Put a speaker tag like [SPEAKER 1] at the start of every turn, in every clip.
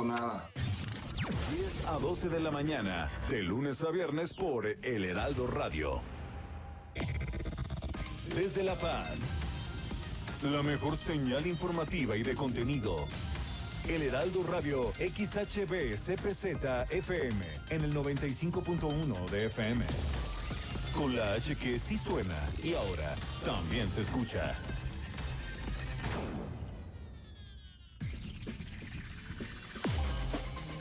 [SPEAKER 1] nada.
[SPEAKER 2] 10 a 12 de la mañana, de lunes a viernes por El Heraldo Radio. Desde La Paz, la mejor señal informativa y de contenido. El Heraldo Radio XHB CPZ FM en el 95.1 de FM. Con la H que sí suena y ahora también se escucha.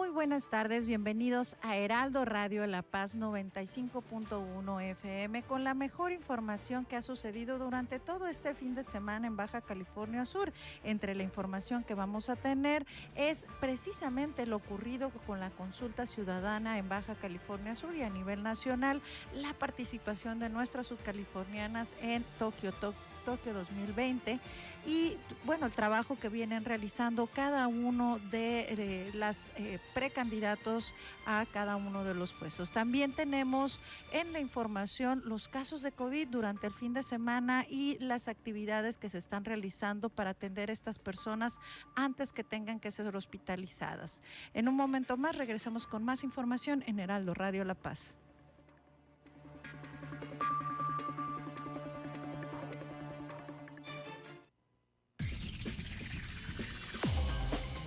[SPEAKER 3] Muy buenas tardes, bienvenidos a Heraldo Radio La Paz 95.1 FM con la mejor información que ha sucedido durante todo este fin de semana en Baja California Sur. Entre la información que vamos a tener es precisamente lo ocurrido con la consulta ciudadana en Baja California Sur y a nivel nacional, la participación de nuestras subcalifornianas en Tokio, Tokio Tokio 2020 y bueno, el trabajo que vienen realizando cada uno de eh, las eh, precandidatos a cada uno de los puestos. También tenemos en la información los casos de COVID durante el fin de semana y las actividades que se están realizando para atender a estas personas antes que tengan que ser hospitalizadas. En un momento más regresamos con más información en Heraldo Radio La Paz.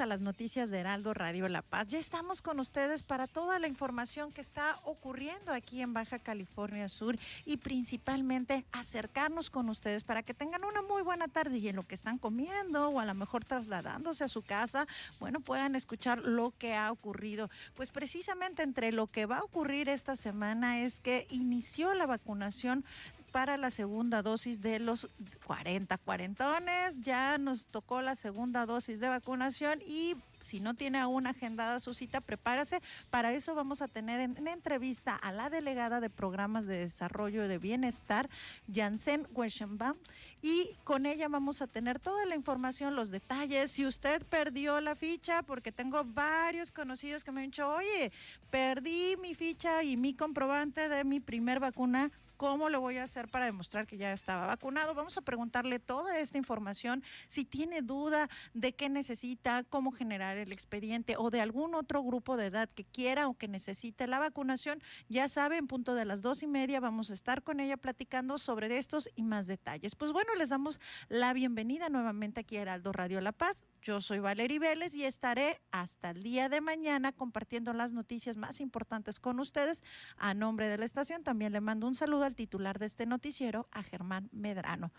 [SPEAKER 3] A las noticias de Heraldo Radio La Paz. Ya estamos con ustedes para toda la información que está ocurriendo aquí en Baja California Sur y principalmente acercarnos con ustedes para que tengan una muy buena tarde y en lo que están comiendo o a lo mejor trasladándose a su casa, bueno, puedan escuchar lo que ha ocurrido. Pues precisamente entre lo que va a ocurrir esta semana es que inició la vacunación para la segunda dosis de los 40 cuarentones. Ya nos tocó la segunda dosis de vacunación y si no tiene aún agendada su cita, prepárase. Para eso vamos a tener en, entrevista a la delegada de programas de desarrollo de bienestar, Janssen Weschenbaum, y con ella vamos a tener toda la información, los detalles. Si usted perdió la ficha, porque tengo varios conocidos que me han dicho, oye, perdí mi ficha y mi comprobante de mi primer vacuna ¿Cómo lo voy a hacer para demostrar que ya estaba vacunado? Vamos a preguntarle toda esta información. Si tiene duda de qué necesita, cómo generar el expediente o de algún otro grupo de edad que quiera o que necesite la vacunación, ya sabe, en punto de las dos y media vamos a estar con ella platicando sobre estos y más detalles. Pues bueno, les damos la bienvenida nuevamente aquí a Heraldo Radio La Paz. Yo soy Valerie Vélez y estaré hasta el día de mañana compartiendo las noticias más importantes con ustedes. A nombre de la estación también le mando un saludo al titular de este noticiero, a Germán Medrano.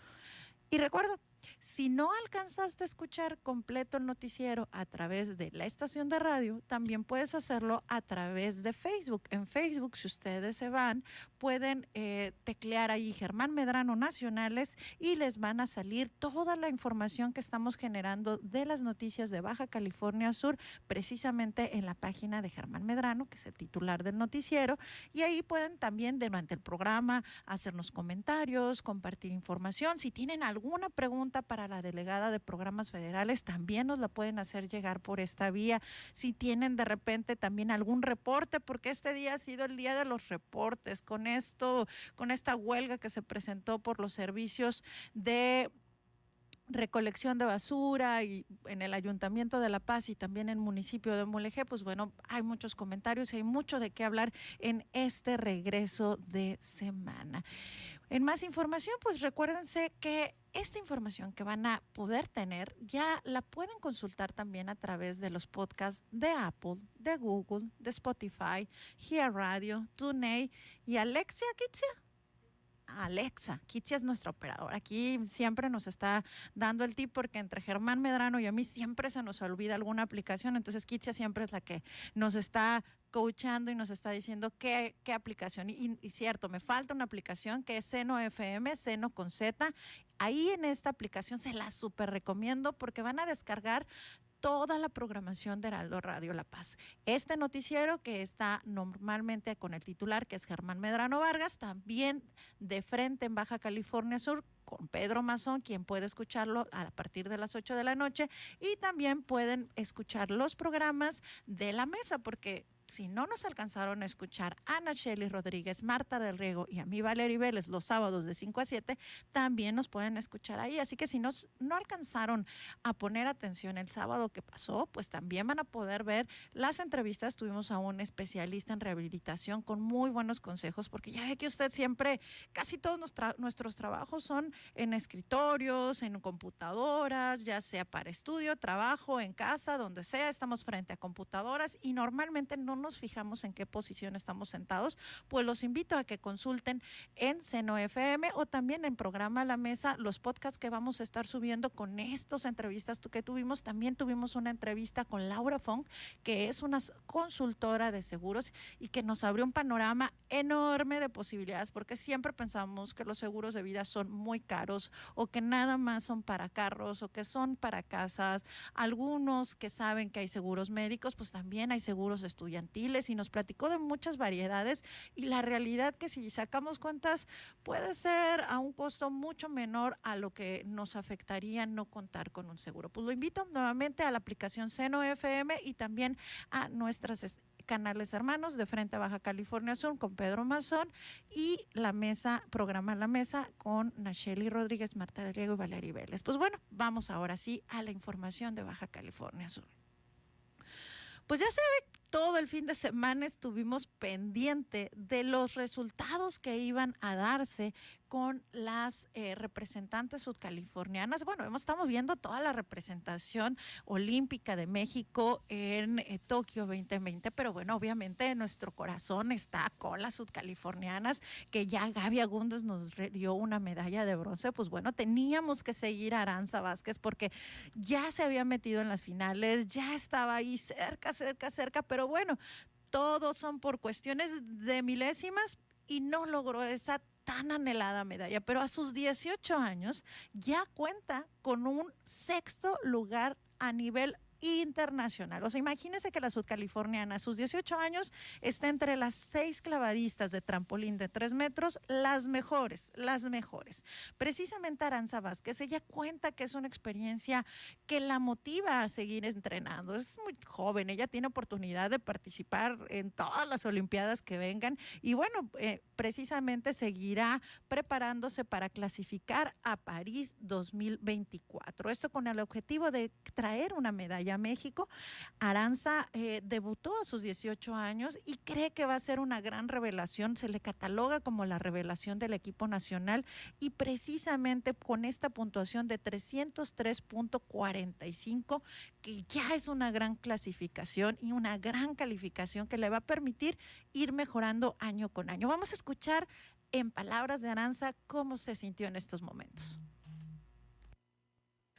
[SPEAKER 3] Y recuerdo, si no alcanzaste a escuchar completo el noticiero a través de la estación de radio, también puedes hacerlo a través de Facebook. En Facebook, si ustedes se van, pueden eh, teclear ahí Germán Medrano Nacionales y les van a salir toda la información que estamos generando de las noticias de Baja California Sur, precisamente en la página de Germán Medrano, que es el titular del noticiero. Y ahí pueden también durante el programa hacernos comentarios, compartir información. Si tienen alguna pregunta, para la delegada de programas federales, también nos la pueden hacer llegar por esta vía. Si tienen de repente también algún reporte, porque este día ha sido el día de los reportes, con esto, con esta huelga que se presentó por los servicios de recolección de basura y en el Ayuntamiento de La Paz y también en el municipio de Mulegé, pues bueno, hay muchos comentarios y hay mucho de qué hablar en este regreso de semana. En más información, pues recuérdense que esta información que van a poder tener ya la pueden consultar también a través de los podcasts de Apple, de Google, de Spotify, Here Radio, TuneIn y Alexia Kitsia Alexa. Kitsia es nuestra operadora. Aquí siempre nos está dando el tip porque entre Germán Medrano y a mí siempre se nos olvida alguna aplicación. Entonces Kitsia siempre es la que nos está coachando y nos está diciendo qué, aplicación. Y, cierto, me falta una aplicación que es Seno FM, Seno con Z. Ahí en esta aplicación se la súper recomiendo porque van a descargar toda la programación de Heraldo Radio La Paz. Este noticiero que está normalmente con el titular, que es Germán Medrano Vargas, también de frente en Baja California Sur, con Pedro Mazón, quien puede escucharlo a partir de las 8 de la noche y también pueden escuchar los programas de la mesa, porque si no nos alcanzaron a escuchar Ana Shelly Rodríguez, Marta del Riego y a mí Valerie Vélez los sábados de 5 a 7, también nos pueden escuchar ahí. Así que si nos, no alcanzaron a poner atención el sábado que pasó, pues también van a poder ver las entrevistas. Tuvimos a un especialista en rehabilitación con muy buenos consejos, porque ya ve que usted siempre, casi todos nuestros trabajos son en escritorios, en computadoras, ya sea para estudio, trabajo, en casa, donde sea, estamos frente a computadoras y normalmente no nos fijamos en qué posición estamos sentados, pues los invito a que consulten en Seno FM o también en programa La Mesa los podcasts que vamos a estar subiendo con estas entrevistas que tuvimos. También tuvimos una entrevista con Laura Fong, que es una consultora de seguros y que nos abrió un panorama enorme de posibilidades, porque siempre pensamos que los seguros de vida son muy caros o que nada más son para carros o que son para casas. Algunos que saben que hay seguros médicos, pues también hay seguros estudiantiles y nos platicó de muchas variedades y la realidad que si sacamos cuentas puede ser a un costo mucho menor a lo que nos afectaría no contar con un seguro. Pues lo invito nuevamente a la aplicación Seno FM y también a nuestras canales hermanos de Frente a Baja California Sur con Pedro Mazón y la mesa, programa La Mesa con Nacheli Rodríguez, Marta de Riego y Valeria Vélez. Pues bueno, vamos ahora sí a la información de Baja California Sur. Pues ya sabe todo el fin de semana estuvimos pendiente de los resultados que iban a darse con las eh, representantes sudcalifornianas. Bueno, hemos, estamos viendo toda la representación olímpica de México en eh, Tokio 2020, pero bueno, obviamente nuestro corazón está con las sudcalifornianas, que ya Gaby Agundes nos dio una medalla de bronce. Pues bueno, teníamos que seguir a Aranza Vázquez porque ya se había metido en las finales, ya estaba ahí cerca, cerca, cerca, pero bueno, todos son por cuestiones de milésimas y no logró esa tan anhelada medalla, pero a sus 18 años ya cuenta con un sexto lugar a nivel internacional. O sea, imagínense que la sudcaliforniana a sus 18 años está entre las seis clavadistas de trampolín de tres metros, las mejores, las mejores. Precisamente Aranza Vázquez, ella cuenta que es una experiencia que la motiva a seguir entrenando. Es muy joven, ella tiene oportunidad de participar en todas las Olimpiadas que vengan y bueno, eh, precisamente seguirá preparándose para clasificar a París 2024. Esto con el objetivo de traer una medalla México. Aranza eh, debutó a sus 18 años y cree que va a ser una gran revelación. Se le cataloga como la revelación del equipo nacional y precisamente con esta puntuación de 303.45, que ya es una gran clasificación y una gran calificación que le va a permitir ir mejorando año con año. Vamos a escuchar en palabras de Aranza cómo se sintió en estos momentos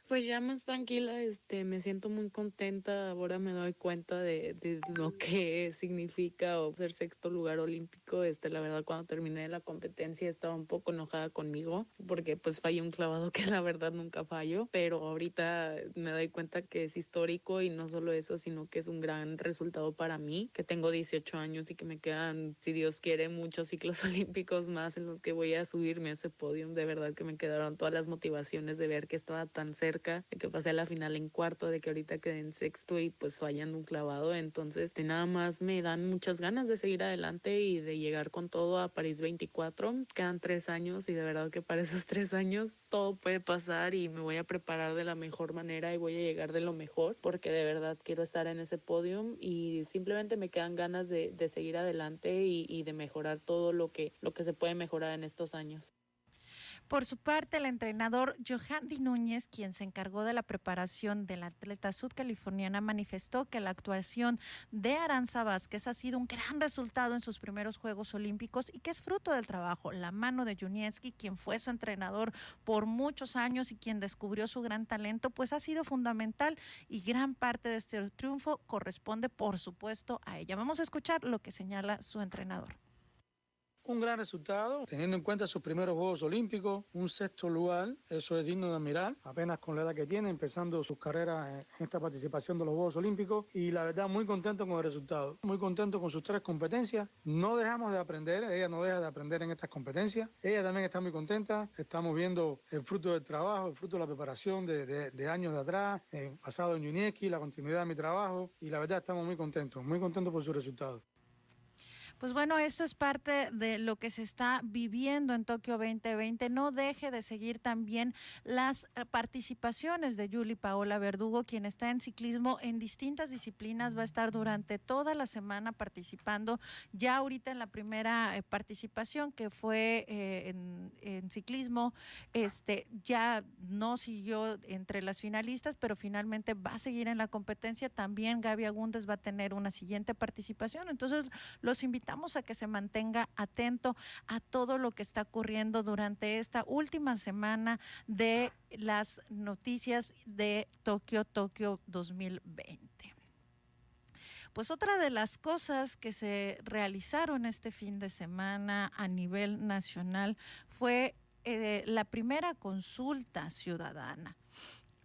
[SPEAKER 1] Pues ya más tranquila, este, me siento muy contenta. Ahora me doy cuenta de, de lo que significa ser sexto lugar olímpico. Este, la verdad, cuando terminé la competencia estaba un poco enojada conmigo porque pues fallé un clavado que la verdad nunca fallo. Pero ahorita me doy cuenta que es histórico y no solo eso, sino que es un gran resultado para mí, que tengo 18 años y que me quedan, si Dios quiere, muchos ciclos olímpicos más en los que voy a subirme a ese podio. De verdad que me quedaron todas las motivaciones de ver que estaba tan cerca de que pasé a la final en cuarto, de que ahorita quedé en sexto y pues fallando un clavado. Entonces, de nada más me dan muchas ganas de seguir adelante y de llegar con todo a París 24. Quedan tres años y de verdad que para esos tres años todo puede pasar y me voy a preparar de la mejor manera y voy a llegar de lo mejor porque de verdad quiero estar en ese podium y simplemente me quedan ganas de, de seguir adelante y, y de mejorar todo lo que, lo que se puede mejorar en estos años.
[SPEAKER 3] Por su parte, el entrenador Johandy Núñez, quien se encargó de la preparación de la atleta sudcaliforniana, manifestó que la actuación de Aranza Vázquez ha sido un gran resultado en sus primeros Juegos Olímpicos y que es fruto del trabajo, la mano de Junieski, quien fue su entrenador por muchos años y quien descubrió su gran talento, pues ha sido fundamental y gran parte de este triunfo corresponde, por supuesto, a ella. Vamos a escuchar lo que señala su entrenador.
[SPEAKER 4] Un gran resultado, teniendo en cuenta sus primeros Juegos Olímpicos, un sexto lugar, eso es digno de admirar, apenas con la edad que tiene, empezando sus carreras en esta participación de los Juegos Olímpicos y la verdad muy contento con el resultado, muy contento con sus tres competencias, no dejamos de aprender, ella no deja de aprender en estas competencias, ella también está muy contenta, estamos viendo el fruto del trabajo, el fruto de la preparación de, años de atrás, pasado en la continuidad de mi trabajo y la verdad estamos muy contentos, muy contentos por su resultado.
[SPEAKER 3] Pues bueno, esto es parte de lo que se está viviendo en Tokio 2020. No deje de seguir también las eh, participaciones de Yuli Paola Verdugo, quien está en ciclismo en distintas disciplinas. Va a estar durante toda la semana participando. Ya ahorita en la primera eh, participación que fue eh, en, ciclismo, este ya no siguió entre las finalistas, pero finalmente va a seguir en la competencia. También Gaby Agúndez va a tener una siguiente participación. Entonces, los invitamos invitamos a que se mantenga atento a todo lo que está ocurriendo durante esta última semana de las noticias de Tokio, Tokio 2020. Pues otra de las cosas que se realizaron este fin de semana a nivel nacional fue eh, la primera consulta ciudadana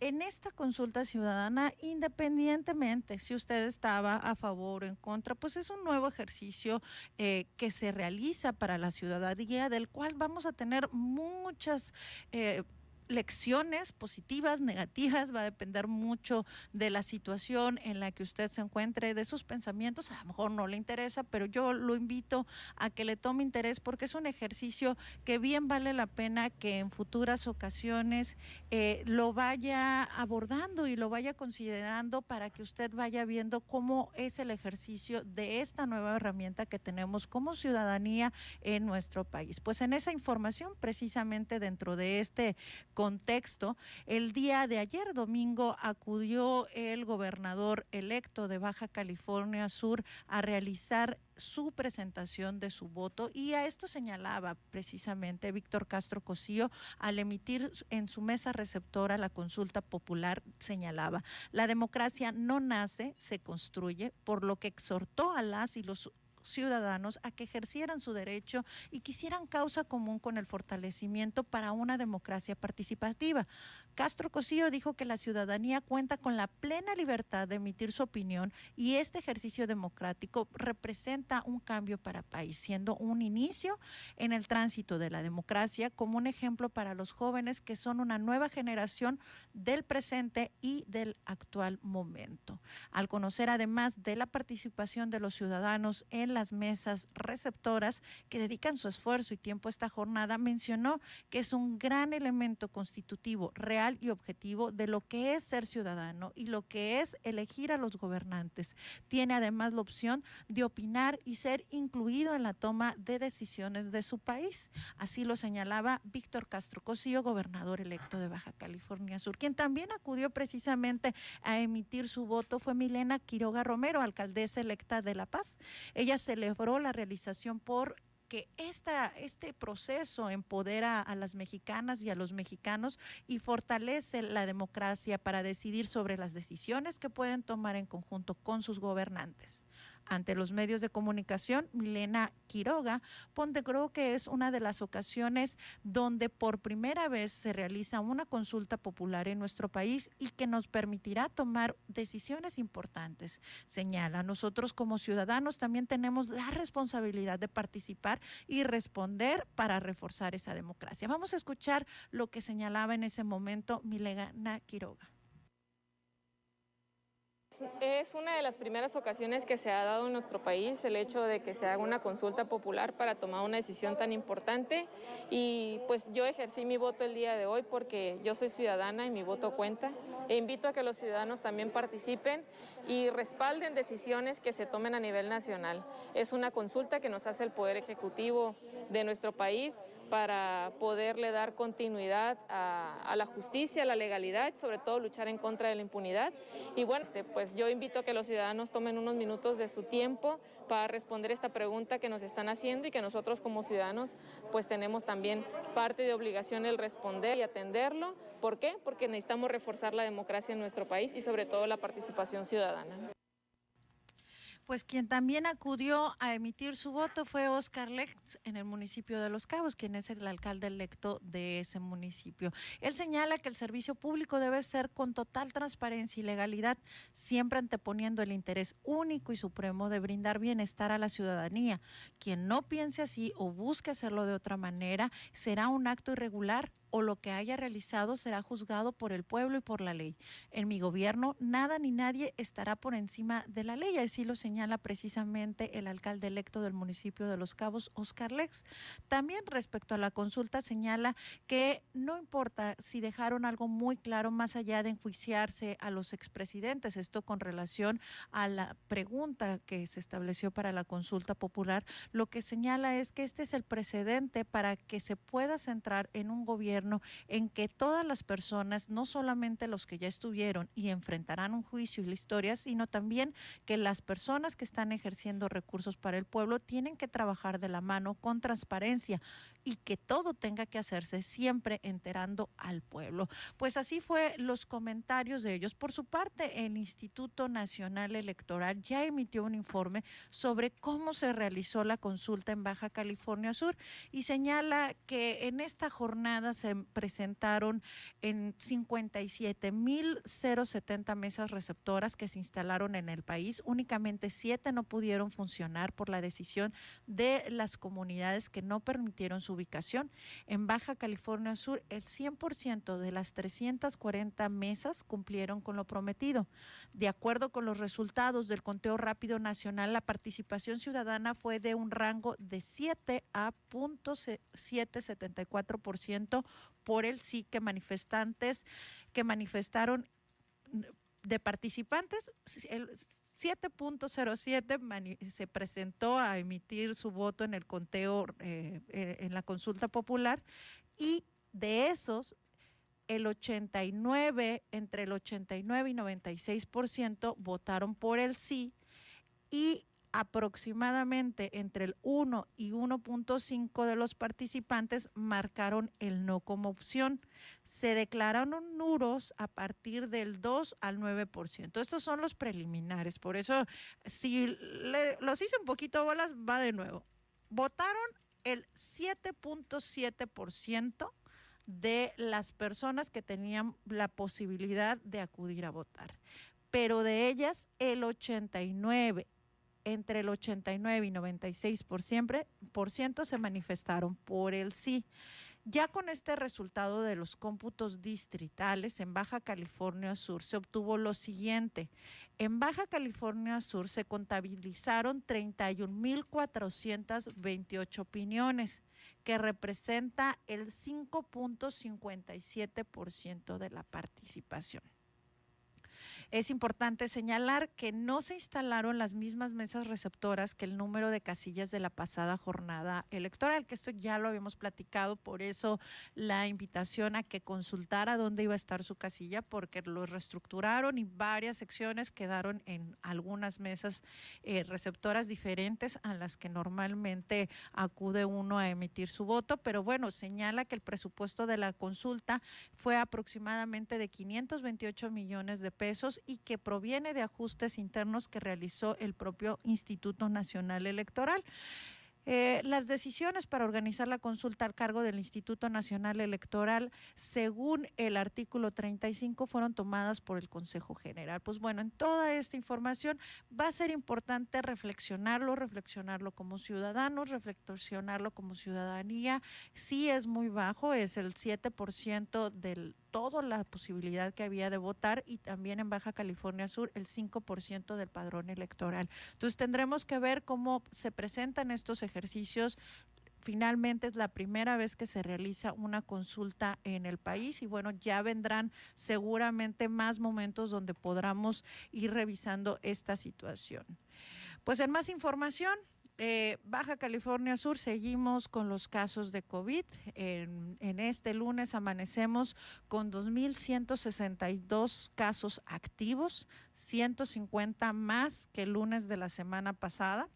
[SPEAKER 3] en esta consulta ciudadana, independientemente si usted estaba a favor o en contra, pues es un nuevo ejercicio eh, que se realiza para la ciudadanía, del cual vamos a tener muchas... Eh, lecciones positivas, negativas, va a depender mucho de la situación en la que usted se encuentre, de sus pensamientos, a lo mejor no le interesa, pero yo lo invito a que le tome interés porque es un ejercicio que bien vale la pena que en futuras ocasiones eh, lo vaya abordando y lo vaya considerando para que usted vaya viendo cómo es el ejercicio de esta nueva herramienta que tenemos como ciudadanía en nuestro país. Pues en esa información, precisamente dentro de este contexto, el día de ayer domingo acudió el gobernador electo de Baja California Sur a realizar su presentación de su voto y a esto señalaba precisamente Víctor Castro Cosío al emitir en su mesa receptora la consulta popular señalaba la democracia no nace se construye por lo que exhortó a las y los ciudadanos a que ejercieran su derecho y quisieran causa común con el fortalecimiento para una democracia participativa. Castro Cosío dijo que la ciudadanía cuenta con la plena libertad de emitir su opinión y este ejercicio democrático representa un cambio para país, siendo un inicio en el tránsito de la democracia como un ejemplo para los jóvenes que son una nueva generación del presente y del actual momento. Al conocer además de la participación de los ciudadanos en las mesas receptoras que dedican su esfuerzo y tiempo a esta jornada, mencionó que es un gran elemento constitutivo real y objetivo de lo que es ser ciudadano y lo que es elegir a los gobernantes. Tiene además la opción de opinar y ser incluido en la toma de decisiones de su país. Así lo señalaba Víctor Castro Cosío, gobernador electo de Baja California Sur. Quien también acudió precisamente a emitir su voto fue Milena Quiroga Romero, alcaldesa electa de La Paz. Ella celebró la realización por que esta, este proceso empodera a las mexicanas y a los mexicanos y fortalece la democracia para decidir sobre las decisiones que pueden tomar en conjunto con sus gobernantes ante los medios de comunicación, Milena Quiroga creo que es una de las ocasiones donde por primera vez se realiza una consulta popular en nuestro país y que nos permitirá tomar decisiones importantes. Señala, nosotros como ciudadanos también tenemos la responsabilidad de participar y responder para reforzar esa democracia. Vamos a escuchar lo que señalaba en ese momento Milena Quiroga.
[SPEAKER 5] Es una de las primeras ocasiones que se ha dado en nuestro país el hecho de que se haga una consulta popular para tomar una decisión tan importante y pues yo ejercí mi voto el día de hoy porque yo soy ciudadana y mi voto cuenta e invito a que los ciudadanos también participen y respalden decisiones que se tomen a nivel nacional. Es una consulta que nos hace el Poder Ejecutivo de nuestro país para poderle dar continuidad a, la justicia, a la legalidad, sobre todo luchar en contra de la impunidad. Y bueno, este, pues yo invito a que los ciudadanos tomen unos minutos de su tiempo para responder esta pregunta que nos están haciendo y que nosotros como ciudadanos pues tenemos también parte de obligación el responder y atenderlo. ¿Por qué? Porque necesitamos reforzar la democracia en nuestro país y sobre todo la participación ciudadana
[SPEAKER 3] pues quien también acudió a emitir su voto fue Oscar Lex en el municipio de Los Cabos, quien es el alcalde electo de ese municipio. Él señala que el servicio público debe ser con total transparencia y legalidad, siempre anteponiendo el interés único y supremo de brindar bienestar a la ciudadanía. Quien no piense así o busque hacerlo de otra manera será un acto irregular o lo que haya realizado será juzgado por el pueblo y por la ley. En mi gobierno nada ni nadie estará por encima de la ley, así lo señala precisamente el alcalde electo del municipio de Los Cabos, Oscar Lex. También respecto a la consulta señala que no importa si dejaron algo muy claro más allá de enjuiciarse a los expresidentes, esto con relación a la pregunta que se estableció para la consulta popular, lo que señala es que este es el precedente para que se pueda centrar en un gobierno en que todas las personas, no solamente los que ya estuvieron y enfrentarán un juicio y la historia, sino también que las personas que están ejerciendo recursos para el pueblo tienen que trabajar de la mano con transparencia y que todo tenga que hacerse siempre enterando al pueblo. Pues así fue los comentarios de ellos. Por su parte, el Instituto Nacional Electoral ya emitió un informe sobre cómo se realizó la consulta en Baja California Sur y señala que en esta jornada se presentaron en 57.070 mesas receptoras que se instalaron en el país. Únicamente siete no pudieron funcionar por la decisión de las comunidades que no permitieron su ubicación. En Baja California Sur, el 100% de las 340 mesas cumplieron con lo prometido. De acuerdo con los resultados del conteo rápido nacional, la participación ciudadana fue de un rango de 7 a 0.774% por el sí que manifestantes que manifestaron de participantes, el 7.07 se presentó a emitir su voto en el conteo, eh, eh, en la consulta popular, y de esos, el 89, entre el 89 y 96% votaron por el sí, y aproximadamente entre el 1 y 1.5 de los participantes marcaron el no como opción. Se declararon nulos a partir del 2 al 9%. Estos son los preliminares, por eso si los hice un poquito bolas, va de nuevo. Votaron el 7.7% de las personas que tenían la posibilidad de acudir a votar, pero de ellas el 89 entre el 89 y 96 por, siempre, por ciento se manifestaron por el sí. Ya con este resultado de los cómputos distritales en Baja California Sur se obtuvo lo siguiente. En Baja California Sur se contabilizaron 31.428 opiniones, que representa el 5.57% de la participación. Es importante señalar que no se instalaron las mismas mesas receptoras que el número de casillas de la pasada jornada electoral, que esto ya lo habíamos platicado, por eso la invitación a que consultara dónde iba a estar su casilla, porque lo reestructuraron y varias secciones quedaron en algunas mesas eh, receptoras diferentes a las que normalmente acude uno a emitir su voto, pero bueno, señala que el presupuesto de la consulta fue aproximadamente de 528 millones de pesos y que proviene de ajustes internos que realizó el propio Instituto Nacional Electoral. Eh, las decisiones para organizar la consulta al cargo del Instituto Nacional Electoral, según el artículo 35, fueron tomadas por el Consejo General. Pues bueno, en toda esta información va a ser importante reflexionarlo, reflexionarlo como ciudadanos, reflexionarlo como ciudadanía. Sí es muy bajo, es el 7% del toda la posibilidad que había de votar y también en Baja California Sur el 5% del padrón electoral. Entonces tendremos que ver cómo se presentan estos ejercicios. Finalmente es la primera vez que se realiza una consulta en el país y bueno, ya vendrán seguramente más momentos donde podamos ir revisando esta situación. Pues en más información, eh, Baja California Sur seguimos con los casos de COVID. En, en este lunes amanecemos con 2.162 casos activos, 150 más que el lunes de la semana pasada.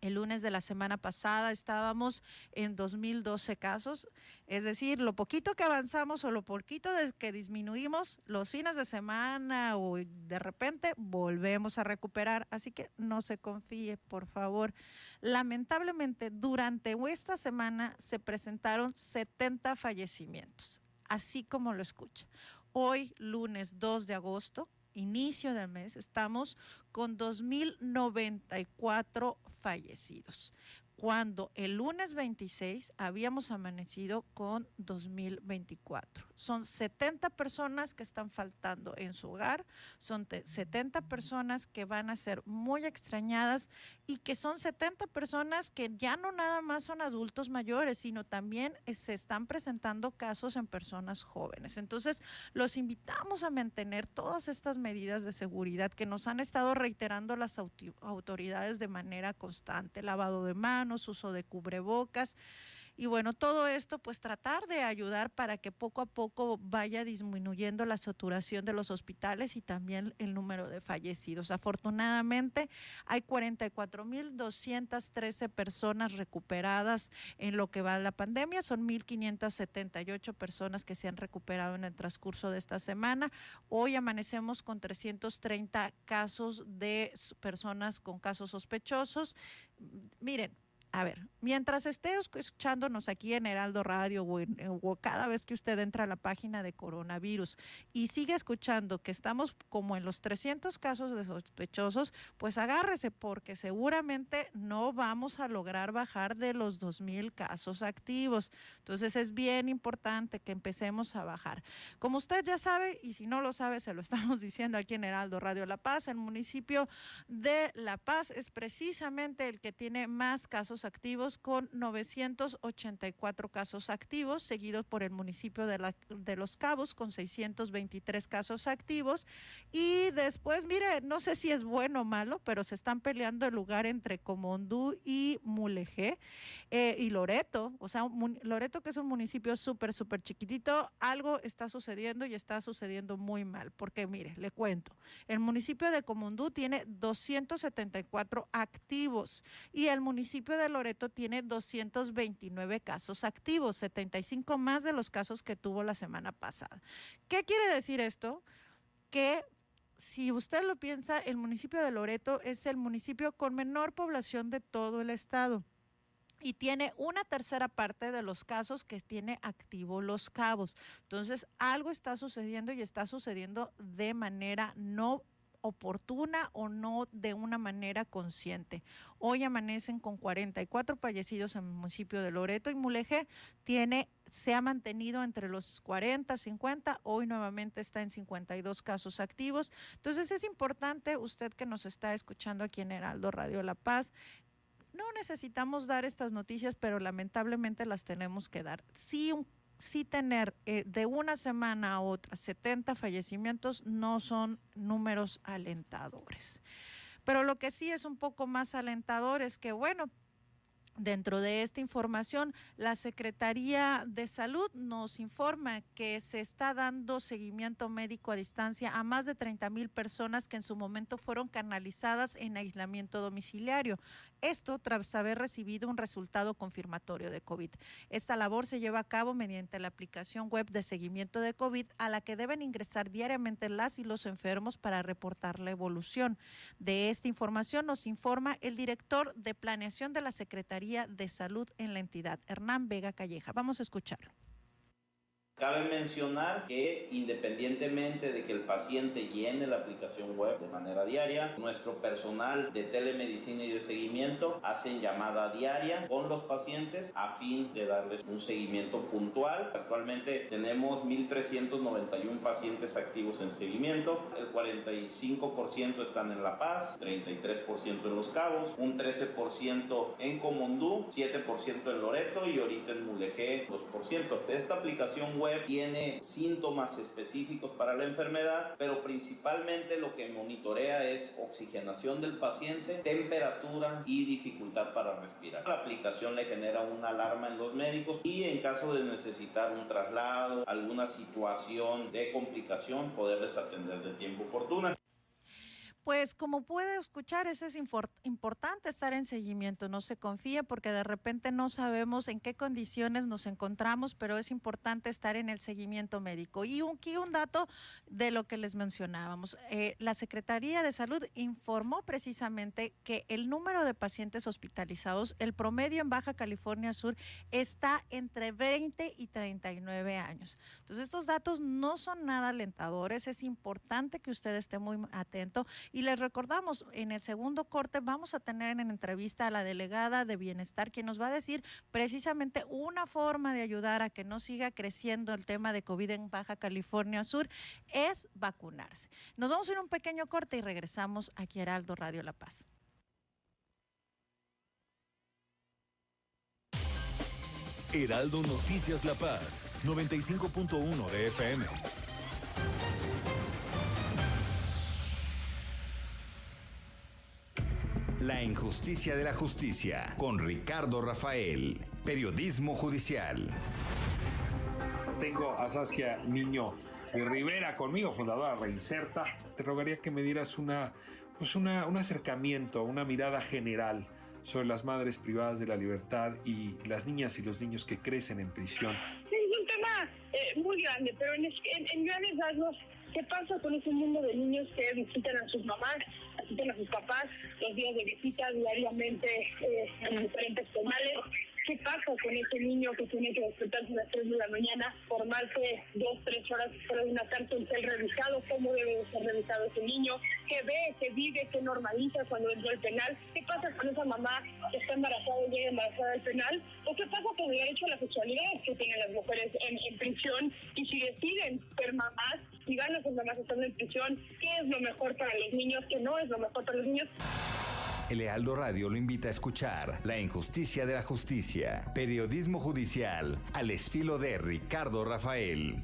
[SPEAKER 3] El lunes de la semana pasada estábamos en 2012 casos, es decir, lo poquito que avanzamos o lo poquito que disminuimos los fines de semana o de repente volvemos a recuperar, así que no se confíe, por favor. Lamentablemente, durante esta semana se presentaron 70 fallecimientos, así como lo escucha. Hoy, lunes 2 de agosto, inicio del mes, estamos con 2.094 fallecidos cuando el lunes 26 habíamos amanecido con 2024. Son 70 personas que están faltando en su hogar, son 70 personas que van a ser muy extrañadas y que son 70 personas que ya no nada más son adultos mayores, sino también eh, se están presentando casos en personas jóvenes. Entonces, los invitamos a mantener todas estas medidas de seguridad que nos han estado reiterando las autoridades de manera constante, lavado de manos, uso de cubrebocas. Y bueno, todo esto pues tratar de ayudar para que poco a poco vaya disminuyendo la saturación de los hospitales y también el número de fallecidos. Afortunadamente hay 44.213 personas recuperadas en lo que va la pandemia. Son 1.578 personas que se han recuperado en el transcurso de esta semana. Hoy amanecemos con 330 casos de personas con casos sospechosos. Miren, a ver, mientras esté escuchándonos aquí en Heraldo Radio o, cada vez que usted entra a la página de coronavirus y sigue escuchando que estamos como en los 300 casos de sospechosos, pues agárrese porque seguramente no vamos a lograr bajar de los 2.000 casos activos. Entonces es bien importante que empecemos a bajar. Como usted ya sabe, y si no lo sabe, se lo estamos diciendo aquí en Heraldo Radio La Paz, el municipio de La Paz es precisamente el que tiene más casos activos con 984 casos activos, seguidos por el municipio de, la, de Los Cabos con 623 casos activos. Y después, mire, no sé si es bueno o malo, pero se están peleando el lugar entre Comondú y Mulegé eh, y Loreto. O sea, Loreto, que es un municipio súper, súper chiquitito, algo está sucediendo y está sucediendo muy mal. Porque, mire, le cuento, el municipio de Comondú tiene 274 activos y el municipio de Loreto tiene 229 casos activos, 75 más de los casos que tuvo la semana pasada. ¿Qué quiere decir esto? Que si usted lo piensa, el municipio de Loreto es el municipio con menor población de todo el estado y tiene una tercera parte de los casos que tiene activo los cabos. Entonces, algo está sucediendo y está sucediendo de manera no oportuna o no de una manera consciente. Hoy amanecen con 44 fallecidos en el municipio de Loreto y Mulegé tiene se ha mantenido entre los 40, 50, hoy nuevamente está en 52 casos activos. Entonces es importante usted que nos está escuchando aquí en Heraldo Radio La Paz, no necesitamos dar estas noticias, pero lamentablemente las tenemos que dar. Sí, un sí tener eh, de una semana a otra 70 fallecimientos no son números alentadores. Pero lo que sí es un poco más alentador es que, bueno, Dentro de esta información, la Secretaría de Salud nos informa que se está dando seguimiento médico a distancia a más de 30 mil personas que en su momento fueron canalizadas en aislamiento domiciliario. Esto tras haber recibido un resultado confirmatorio de COVID. Esta labor se lleva a cabo mediante la aplicación web de seguimiento de COVID a la que deben ingresar diariamente las y los enfermos para reportar la evolución. De esta información nos informa el director de planeación de la Secretaría de Salud en la entidad, Hernán Vega Calleja. Vamos a escucharlo.
[SPEAKER 6] Cabe mencionar que independientemente de que el paciente llene la aplicación web de manera diaria, nuestro personal de telemedicina y de seguimiento hacen llamada diaria con los pacientes a fin de darles un seguimiento puntual. Actualmente tenemos 1.391 pacientes activos en seguimiento, el 45% están en La Paz, 33% en Los Cabos, un 13% en Comondú, 7% en Loreto y ahorita en Mulegé 2%. Esta aplicación web tiene síntomas específicos para la enfermedad, pero principalmente lo que monitorea es oxigenación del paciente, temperatura y dificultad para respirar. La aplicación le genera una alarma en los médicos y en caso de necesitar un traslado, alguna situación de complicación, poderles atender de tiempo oportuna
[SPEAKER 3] pues como puede escuchar, es importante estar en seguimiento, no se confíe porque de repente no sabemos en qué condiciones nos encontramos, pero es importante estar en el seguimiento médico. Y un, aquí un dato de lo que les mencionábamos. Eh, la Secretaría de Salud informó precisamente que el número de pacientes hospitalizados, el promedio en Baja California Sur, está entre 20 y 39 años. Entonces estos datos no son nada alentadores, es importante que usted esté muy atento. Y les recordamos, en el segundo corte vamos a tener en entrevista a la delegada de bienestar, quien nos va a decir precisamente una forma de ayudar a que no siga creciendo el tema de COVID en Baja California Sur, es vacunarse. Nos vamos a ir un pequeño corte y regresamos aquí a Heraldo Radio La Paz.
[SPEAKER 2] Heraldo Noticias La Paz, 95.1 de FM. La injusticia de la justicia con Ricardo Rafael, periodismo judicial.
[SPEAKER 7] Tengo a Saskia Niño de Rivera conmigo, fundadora de Reinserta. Te rogaría que me dieras una, pues una, un acercamiento, una mirada general sobre las madres privadas de la libertad y las niñas y los niños que crecen en prisión.
[SPEAKER 8] es un tema eh, muy grande, pero en, en, en grandes rasgos ¿Qué pasa con ese mundo de niños que visitan a sus mamás, visitan a sus papás los días de visita diariamente eh, en diferentes penales? ¿Qué pasa con ese niño que tiene que despertarse a las 3 de la mañana, formarse dos, tres horas fuera de una cárcel, ser revisado? ¿Cómo debe ser revisado ese niño? ¿Qué ve, qué vive, qué normaliza cuando entra al penal? ¿Qué pasa con esa mamá que está embarazada y llega embarazada al penal? ¿O qué pasa con el derecho a la sexualidad que tienen las mujeres en, en prisión? Y si deciden ser mamás, si van a ser mamás estando en prisión, ¿qué es lo mejor para los niños? ¿Qué no es lo mejor para los niños?
[SPEAKER 2] El Lealdo Radio lo invita a escuchar La injusticia de la justicia, periodismo judicial al estilo de Ricardo Rafael.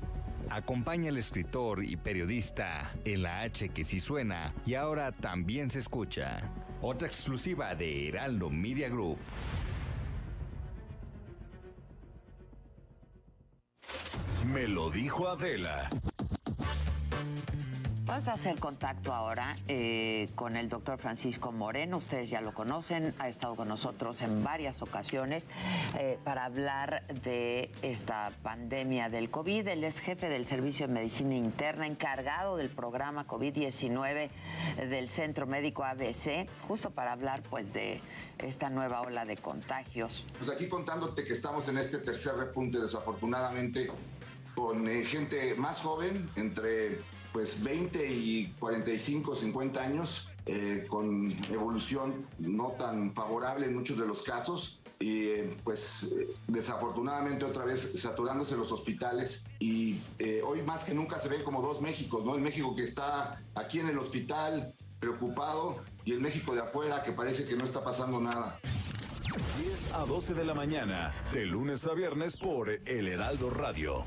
[SPEAKER 2] Acompaña al escritor y periodista en la H que sí suena y ahora también se escucha. Otra exclusiva de Heraldo Media Group. Me lo dijo Adela.
[SPEAKER 9] Vamos a hacer contacto ahora eh, con el doctor Francisco Moreno. Ustedes ya lo conocen, ha estado con nosotros en varias ocasiones eh, para hablar de esta pandemia del COVID. Él es jefe del Servicio de Medicina Interna, encargado del programa COVID-19 del Centro Médico ABC, justo para hablar pues de esta nueva ola de contagios.
[SPEAKER 10] Pues aquí contándote que estamos en este tercer repunte, desafortunadamente, con eh, gente más joven, entre pues 20 y 45, 50 años, eh, con evolución no tan favorable en muchos de los casos. Y eh, pues eh, desafortunadamente otra vez saturándose los hospitales y hoy más que nunca se ven como dos Méxicos, ¿no? El México que está aquí en el hospital preocupado y el México de afuera que parece que no está pasando nada.
[SPEAKER 2] 10 a 12 de la mañana, de lunes a viernes por El Heraldo Radio.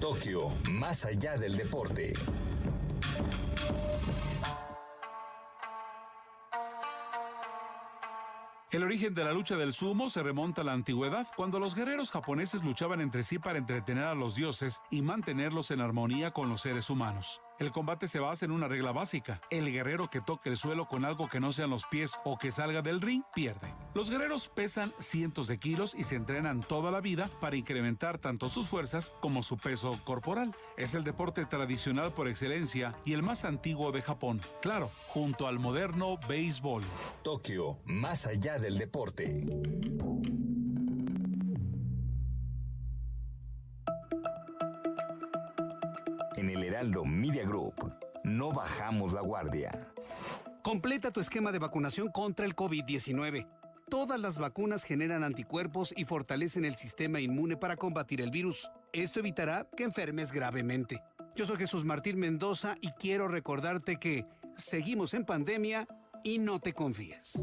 [SPEAKER 11] Tokio, más allá del deporte.
[SPEAKER 12] El origen de la lucha del sumo se remonta a la antigüedad, cuando los guerreros japoneses luchaban entre sí para entretener a los dioses y mantenerlos en armonía con los seres humanos. El combate se basa en una regla básica. El guerrero que toque el suelo con algo que no sean los pies o que salga del ring pierde. Los guerreros pesan cientos de kilos y se entrenan toda la vida para incrementar tanto sus fuerzas como su peso corporal. Es el deporte tradicional por excelencia y el más antiguo de Japón. Claro, junto al moderno béisbol.
[SPEAKER 11] Tokio, más allá del deporte. Media Group, no bajamos la guardia.
[SPEAKER 13] Completa tu esquema de vacunación contra el COVID-19. Todas las vacunas generan anticuerpos y fortalecen el sistema inmune para combatir el virus. Esto evitará que enfermes gravemente. Yo soy Jesús Martín Mendoza y quiero recordarte que seguimos en pandemia y no te confíes.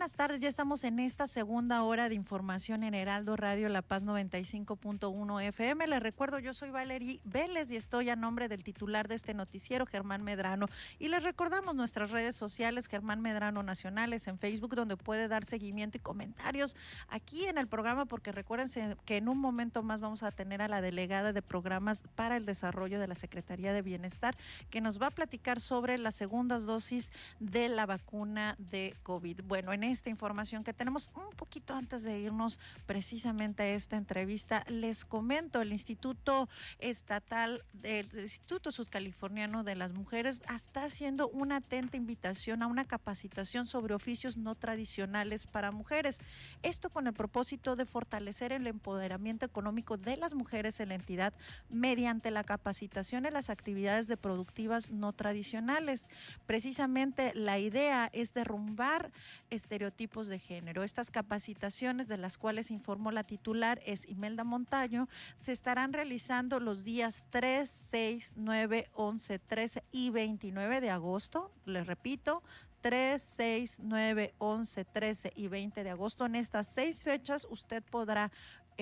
[SPEAKER 3] Buenas tardes, ya estamos en esta segunda hora de información en Heraldo Radio La Paz 95.1 FM. Les recuerdo, yo soy Valerie Vélez y estoy a nombre del titular de este noticiero, Germán Medrano. Y les recordamos nuestras redes sociales, Germán Medrano Nacionales, en Facebook, donde puede dar seguimiento y comentarios aquí en el programa, porque recuérdense que en un momento más vamos a tener a la delegada de programas para el desarrollo de la Secretaría de Bienestar, que nos va a platicar sobre las segundas dosis de la vacuna de COVID. Bueno, en esta información que tenemos un poquito antes de irnos precisamente a esta entrevista, les comento, el Instituto Estatal, el Instituto Sudcaliforniano de las Mujeres está haciendo una atenta invitación a una capacitación sobre oficios no tradicionales para mujeres. Esto con el propósito de fortalecer el empoderamiento económico de las mujeres en la entidad mediante la capacitación en las actividades de productivas no tradicionales. Precisamente la idea es derrumbar estereotipos de género. Estas capacitaciones de las cuales informó la titular es Imelda Montaño, se estarán realizando los días 3, 6, 9, 11, 13 y 29 de agosto. Les repito, 3, 6, 9, 11, 13 y 20 de agosto. En estas seis fechas usted podrá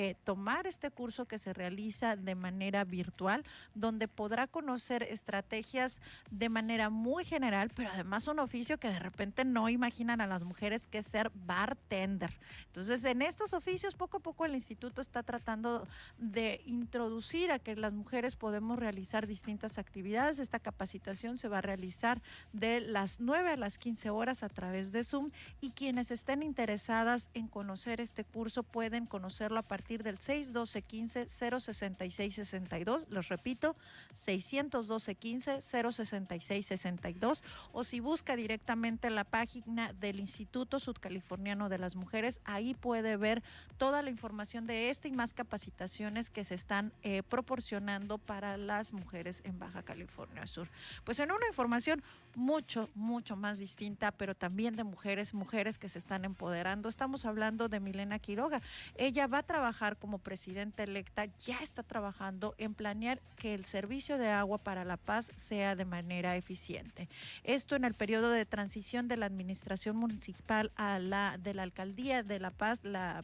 [SPEAKER 3] eh, tomar este curso que se realiza de manera virtual, donde podrá conocer estrategias de manera muy general, pero además un oficio que de repente no imaginan a las mujeres que es ser bartender. Entonces, en estos oficios, poco a poco el instituto está tratando de introducir a que las mujeres podemos realizar distintas actividades. Esta capacitación se va a realizar de las 9 a las 15 horas a través de Zoom y quienes estén interesadas en conocer este curso pueden conocerlo a partir del 612 15 066 62. Les repito, 612 15 066 62. O si busca directamente la página del Instituto Sudcaliforniano de las Mujeres, ahí puede ver toda la información de este y más capacitaciones que se están eh, proporcionando para las mujeres en Baja California Sur. Pues en una información mucho, mucho más distinta, pero también de mujeres, mujeres que se están empoderando. Estamos hablando de Milena Quiroga. Ella va a trabajar como presidenta electa, ya está trabajando en planear que el servicio de agua para la paz sea de manera eficiente. Esto en el periodo de transición de la administración municipal a la de la alcaldía de La Paz, la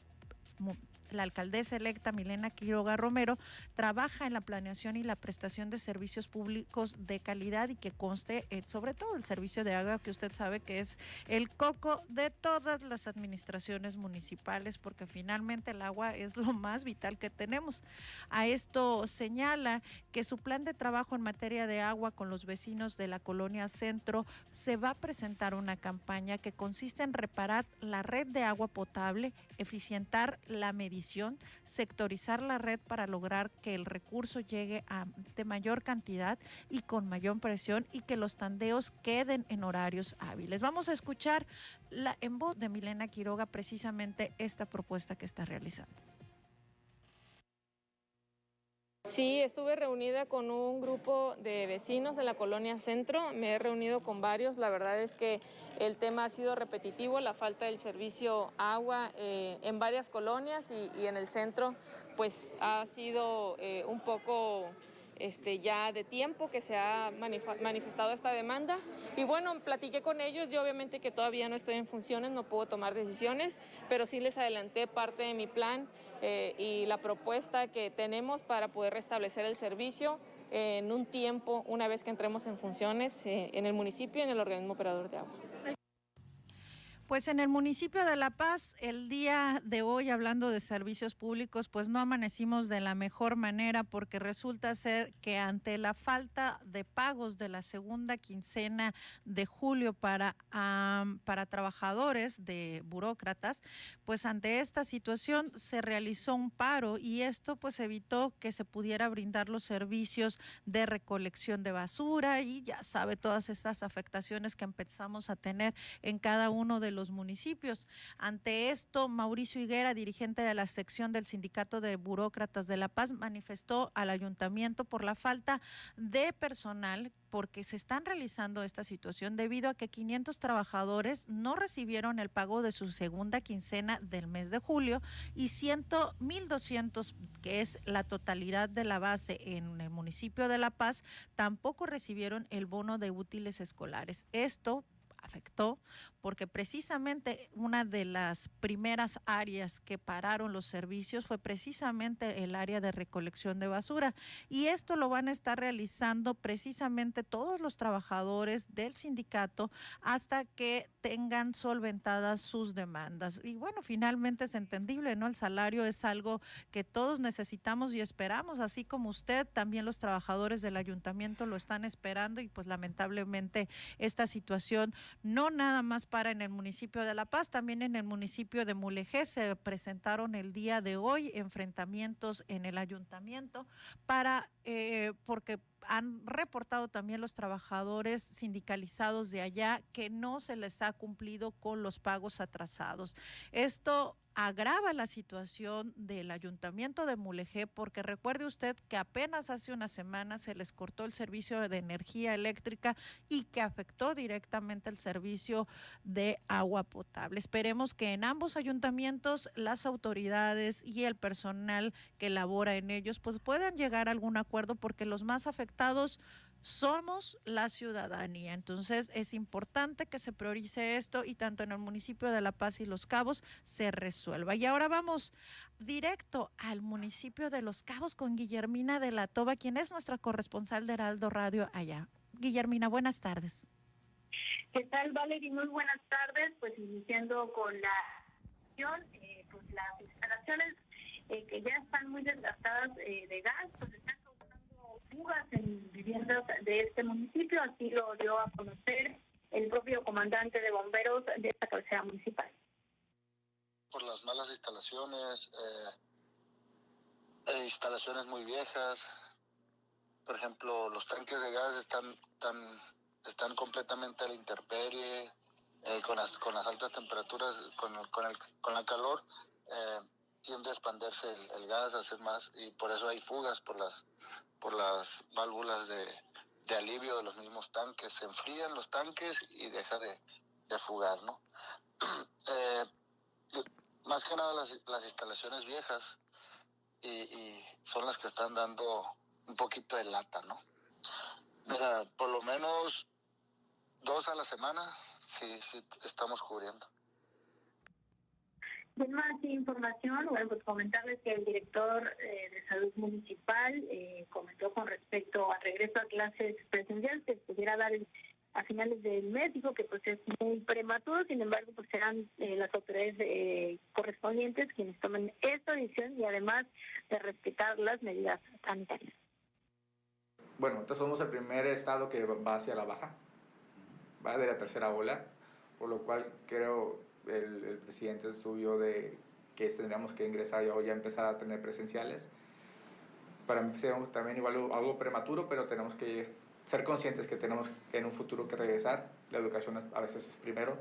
[SPEAKER 3] la alcaldesa electa Milena Quiroga Romero trabaja en la planeación y la prestación de servicios públicos de calidad y que conste eh, sobre todo el servicio de agua que usted sabe que es el coco de todas las administraciones municipales porque finalmente el agua es lo más vital que tenemos. A esto señala que su plan de trabajo en materia de agua con los vecinos de la colonia Centro se va a presentar una campaña que consiste en reparar la red de agua potable, eficientar la medición, sectorizar la red para lograr que el recurso llegue a de mayor cantidad y con mayor presión y que los tandeos queden en horarios hábiles. Vamos a escuchar la, en voz de Milena Quiroga precisamente esta propuesta que está realizando.
[SPEAKER 5] Sí, estuve reunida con un grupo de vecinos de la colonia Centro, me he reunido con varios, la verdad es que el tema ha sido repetitivo, la falta del servicio agua eh, en varias colonias y, en el centro pues ha sido eh, un poco este, ya de tiempo que se ha manifestado esta demanda. Y bueno, platiqué con ellos, yo obviamente que todavía no estoy en funciones, no puedo tomar decisiones, pero sí les adelanté parte de mi plan eh, y la propuesta que tenemos para poder restablecer el servicio en un tiempo, una vez que entremos en funciones eh, en el municipio y en el organismo operador de agua.
[SPEAKER 3] Pues en el municipio de La Paz, el día de hoy, hablando de servicios públicos, pues no amanecimos de la mejor manera porque resulta ser que ante la falta de pagos de la segunda quincena de julio para, para trabajadores de burócratas, pues ante esta situación se realizó un paro y esto pues evitó que se pudiera brindar los servicios de recolección de basura y ya sabe todas estas afectaciones que empezamos a tener en cada uno de los municipios. Ante esto, Mauricio Higuera, dirigente de la sección del Sindicato de Burócratas de La Paz, manifestó al ayuntamiento por la falta de personal porque se están realizando esta situación debido a que 500 trabajadores no recibieron el pago de su segunda quincena del mes de julio y 100, 1.200, que es la totalidad de la base en el municipio de La Paz, tampoco recibieron el bono de útiles escolares. Esto afectó porque precisamente una de las primeras áreas que pararon los servicios fue precisamente el área de recolección de basura y esto lo van a estar realizando precisamente todos los trabajadores del sindicato hasta que tengan solventadas sus demandas. Y bueno, finalmente es entendible, ¿no? El salario es algo que todos necesitamos y esperamos, así como usted, también los trabajadores del ayuntamiento lo están esperando y pues lamentablemente esta situación no nada más para en el municipio de La Paz, también en el municipio de Mulegé se presentaron el día de hoy enfrentamientos en el ayuntamiento para, eh, porque han reportado también los trabajadores sindicalizados de allá que no se les ha cumplido con los pagos atrasados. Esto agrava la situación del ayuntamiento de Mulegé porque recuerde usted que apenas hace una semana se les cortó el servicio de energía eléctrica y que afectó directamente el servicio de agua potable. Esperemos que en ambos ayuntamientos las autoridades y el personal que labora en ellos pues puedan llegar a algún acuerdo porque los más afectados somos la ciudadanía. Entonces es importante que se priorice esto y tanto en el municipio de La Paz y Los Cabos se resuelva. Y ahora vamos directo al municipio de Los Cabos con Guillermina de la Toba, quien es nuestra corresponsal de Heraldo Radio allá. Guillermina, buenas tardes.
[SPEAKER 14] ¿Qué tal, Valerie? Muy buenas tardes. Pues iniciando con la eh, pues las instalaciones eh, que ya están muy desgastadas eh, de gas, pues están fugas en viviendas de este municipio, así lo dio a conocer el propio comandante de bomberos de esta cabecera municipal.
[SPEAKER 15] Por las malas instalaciones, eh, eh, instalaciones muy viejas, por ejemplo, los tanques de gas están, están, están completamente a la intemperie, eh, con, las, con las altas temperaturas, con, con, el, con la calor, tiende a expandirse el, el, gas, a hacer más, y por eso hay fugas por las por las válvulas de, alivio de los mismos tanques. Se enfrían los tanques y deja de, fugar, ¿no? Eh, más que nada las, instalaciones viejas y, son las que están dando un poquito de lata, ¿no? Mira, por lo menos dos a la semana sí, sí estamos cubriendo.
[SPEAKER 14] De más información, bueno, pues comentarles que el director eh, de salud municipal eh, comentó con respecto al regreso a clases presenciales que pudiera dar a finales del mes, dijo que pues es muy prematuro, sin embargo pues serán eh, las autoridades correspondientes quienes tomen esta decisión y además de respetar las medidas sanitarias.
[SPEAKER 16] Bueno, entonces somos el primer estado que va hacia la baja, va de la tercera ola, por lo cual creo el, presidente subió de que tendríamos que ingresar ya o ya empezar a tener presenciales. Para mí también igual algo prematuro, pero tenemos que ser conscientes que tenemos en un futuro que regresar. La educación a veces es primero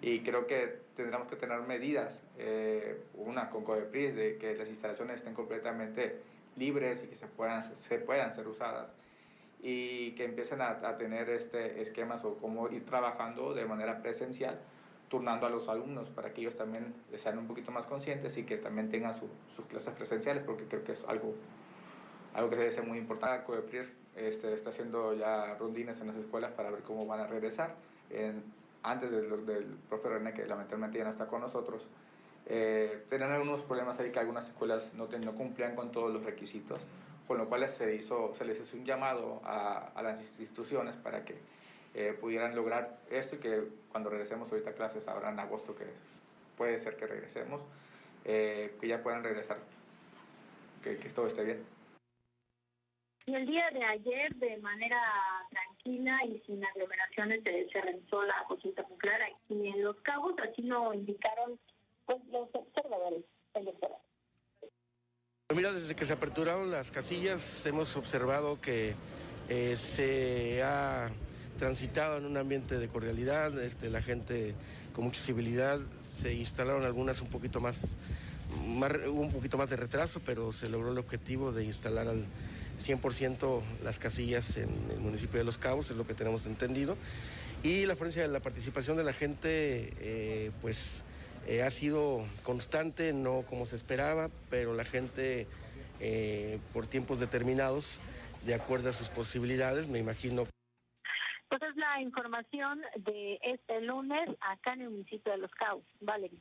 [SPEAKER 16] y creo que tendremos que tener medidas, eh, una con CODEPRIS, de que las instalaciones estén completamente libres y que se puedan, se puedan ser usadas y que empiecen a, a tener este esquemas o cómo ir trabajando de manera presencial turnando a los alumnos para que ellos también sean un poquito más conscientes y que también tengan sus clases presenciales, porque creo que es algo, algo que debe ser muy importante. COEPRIR este, está haciendo ya rondines en las escuelas para ver cómo van a regresar. En, antes del, del profe René, que lamentablemente ya no está con nosotros, eh, tenían algunos problemas ahí que algunas escuelas no, no cumplían con todos los requisitos, con lo cual se, hizo, se les hizo un llamado a, a las instituciones para que eh, pudieran lograr esto y que cuando regresemos ahorita a clases, ahora en agosto, que puede ser que regresemos, eh, que ya puedan regresar, que, todo esté bien.
[SPEAKER 14] Y el día de ayer, de manera tranquila y sin aglomeraciones, se realizó la consulta popular aquí en Los Cabos, así lo indicaron pues, los observadores electorales.
[SPEAKER 17] Mira, desde que se aperturaron las casillas hemos observado que eh, se ha transitado en un ambiente de cordialidad, este, la gente con mucha civilidad, se instalaron algunas un poquito más, un poquito más de retraso, pero se logró el objetivo de instalar al 100% las casillas en el municipio de Los Cabos, es lo que tenemos entendido. Y la de la participación de la gente, eh, pues eh, ha sido constante, no como se esperaba, pero la gente eh, por tiempos determinados, de acuerdo a sus posibilidades, me imagino.
[SPEAKER 14] Pues es la información de este lunes acá en el municipio de Los Cabos. Valeria.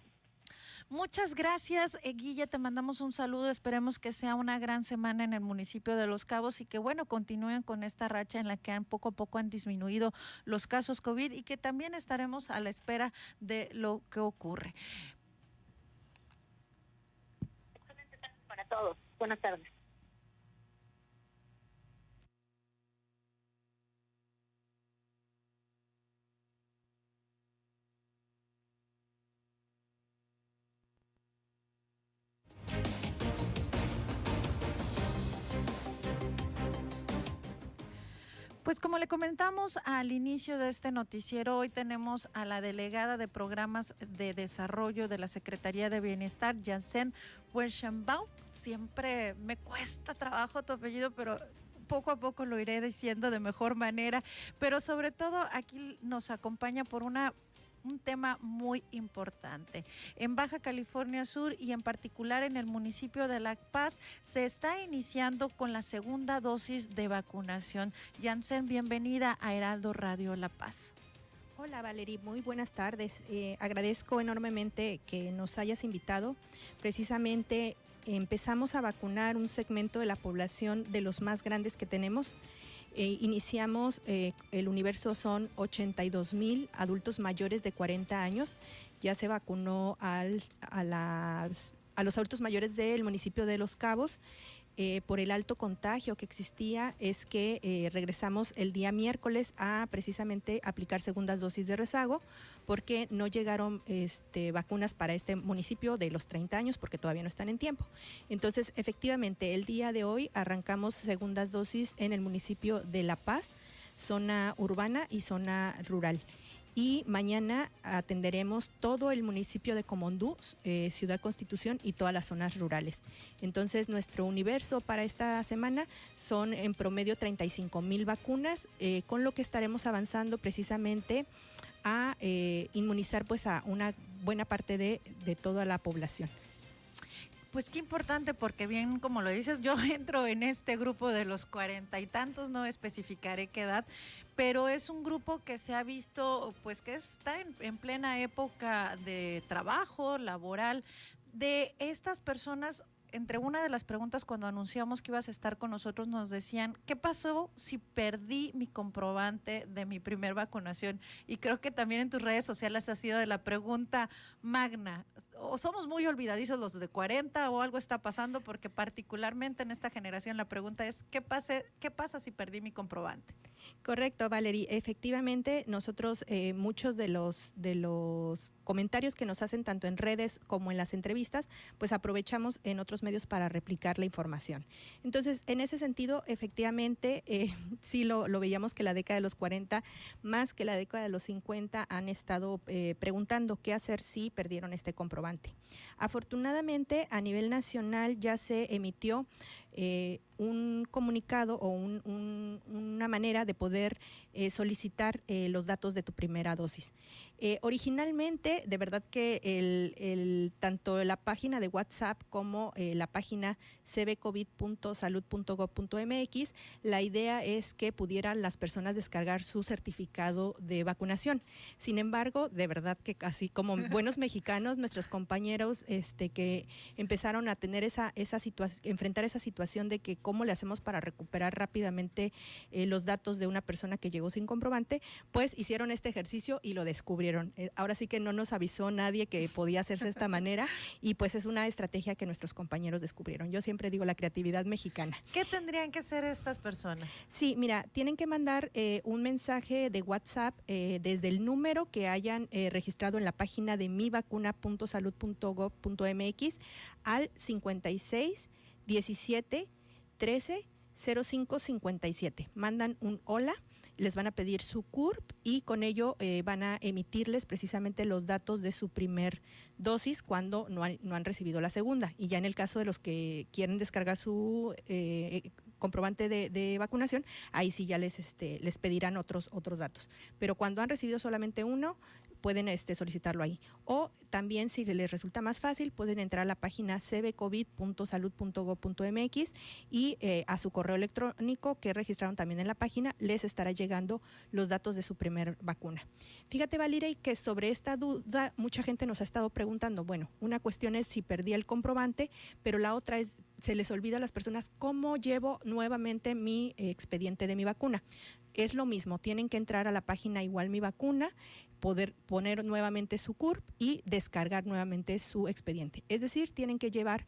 [SPEAKER 3] Muchas gracias, eh, Guilla. Te mandamos un saludo. Esperemos que sea una gran semana en el municipio de Los Cabos y que, bueno, continúen con esta racha en la que han poco a poco han disminuido los casos COVID y que también estaremos a la espera de lo que ocurre.
[SPEAKER 14] Para todos. Buenas tardes.
[SPEAKER 3] Pues como le comentamos al inicio de este noticiero, hoy tenemos a la delegada de programas de desarrollo de la Secretaría de Bienestar, Janssen Werschenbaum. Siempre me cuesta trabajo tu apellido, pero poco a poco lo iré diciendo de mejor manera. Pero sobre todo aquí nos acompaña por una un tema muy importante. En Baja California Sur y en particular en el municipio de La Paz se está iniciando con la segunda dosis de vacunación. Jansen, bienvenida a Heraldo Radio La Paz.
[SPEAKER 18] Hola Valerie, muy buenas tardes. Eh, agradezco enormemente que nos hayas invitado. Precisamente empezamos a vacunar un segmento de la población de los más grandes que tenemos eh, iniciamos, eh, el universo son 82 mil adultos mayores de 40 años. Ya se vacunó al, a, a los adultos mayores del municipio de Los Cabos eh, por el alto contagio que existía es que eh, regresamos el día miércoles a precisamente aplicar segundas dosis de rezago porque no llegaron este, vacunas para este municipio de los 30 años porque todavía no están en tiempo. Entonces, efectivamente, el día de hoy arrancamos segundas dosis en el municipio de La Paz, zona urbana y zona rural y mañana atenderemos todo el municipio de Comondú, eh, Ciudad Constitución y todas las zonas rurales. Entonces, nuestro universo para esta semana son en promedio 35 mil vacunas, eh, con lo que estaremos avanzando precisamente a eh, inmunizar pues a una buena parte de, de toda la población.
[SPEAKER 3] Pues qué importante, porque bien como lo dices, yo entro en este grupo de los cuarenta y tantos, no especificaré qué edad, pero es un grupo que se ha visto, pues que está en, en plena época de trabajo laboral, de estas personas entre una de las preguntas cuando anunciamos que ibas a estar con nosotros nos decían, ¿qué pasó si perdí mi comprobante de mi primer vacunación? Y creo que también en tus redes sociales ha sido de la pregunta magna. O somos muy olvidadizos los de 40 o algo está pasando porque particularmente en esta generación la pregunta es, ¿qué, pase, qué pasa si perdí mi comprobante?
[SPEAKER 18] Correcto, Valerie. Efectivamente, nosotros eh, muchos de los de los comentarios que nos hacen tanto en redes como en las entrevistas, pues aprovechamos en otros medios para replicar la información. Entonces, en ese sentido, efectivamente, eh, sí lo, veíamos que la década de los 40, más que la década de los 50, han estado eh, preguntando qué hacer si perdieron este comprobante. Afortunadamente, a nivel nacional ya se emitió eh, un comunicado o una manera de poder eh, solicitar eh, los datos de tu primera dosis. originalmente, de verdad que el, tanto la página de WhatsApp como la página cbcovid.salud.gov.mx, la idea es que pudieran las personas descargar su certificado de vacunación. Sin embargo, de verdad que así como buenos mexicanos, nuestros compañeros este, que empezaron a tener esa, esa situación, enfrentar esa situación de que cómo le hacemos para recuperar rápidamente eh, los datos de una persona que llegó sin comprobante, pues hicieron este ejercicio y lo descubrieron. Eh, ahora sí que no nos avisó nadie que podía hacerse de esta manera y pues es una estrategia que nuestros compañeros descubrieron. Yo siempre digo la creatividad mexicana.
[SPEAKER 3] ¿Qué tendrían que hacer estas personas?
[SPEAKER 18] Sí, mira, tienen que mandar eh, un mensaje de WhatsApp desde el número que hayan registrado en la página de mivacuna.salud.gov.mx al 56 17 13 05 57. Mandan un hola les van a pedir su CURP y con ello eh, van a emitirles precisamente los datos de su primer dosis cuando no han, no han, recibido la segunda. Y ya en el caso de los que quieren descargar su eh, comprobante de, vacunación, ahí sí ya les, este, les pedirán otros, otros datos. Pero cuando han recibido solamente uno, pueden este, solicitarlo ahí. O también, si les resulta más fácil, pueden entrar a la página cbcovid.salud.gov.mx y eh, a su correo electrónico que registraron también en la página les estará llegando los datos de su primer vacuna. Fíjate, Valirey, que sobre esta duda mucha gente nos ha estado preguntando, bueno, una cuestión es si perdí el comprobante, pero la otra es se les olvida a las personas cómo llevo nuevamente mi expediente de mi vacuna. Es lo mismo, tienen que entrar a la página igual mi vacuna, poder poner nuevamente su CURP y descargar nuevamente su expediente. Es decir, tienen que llevar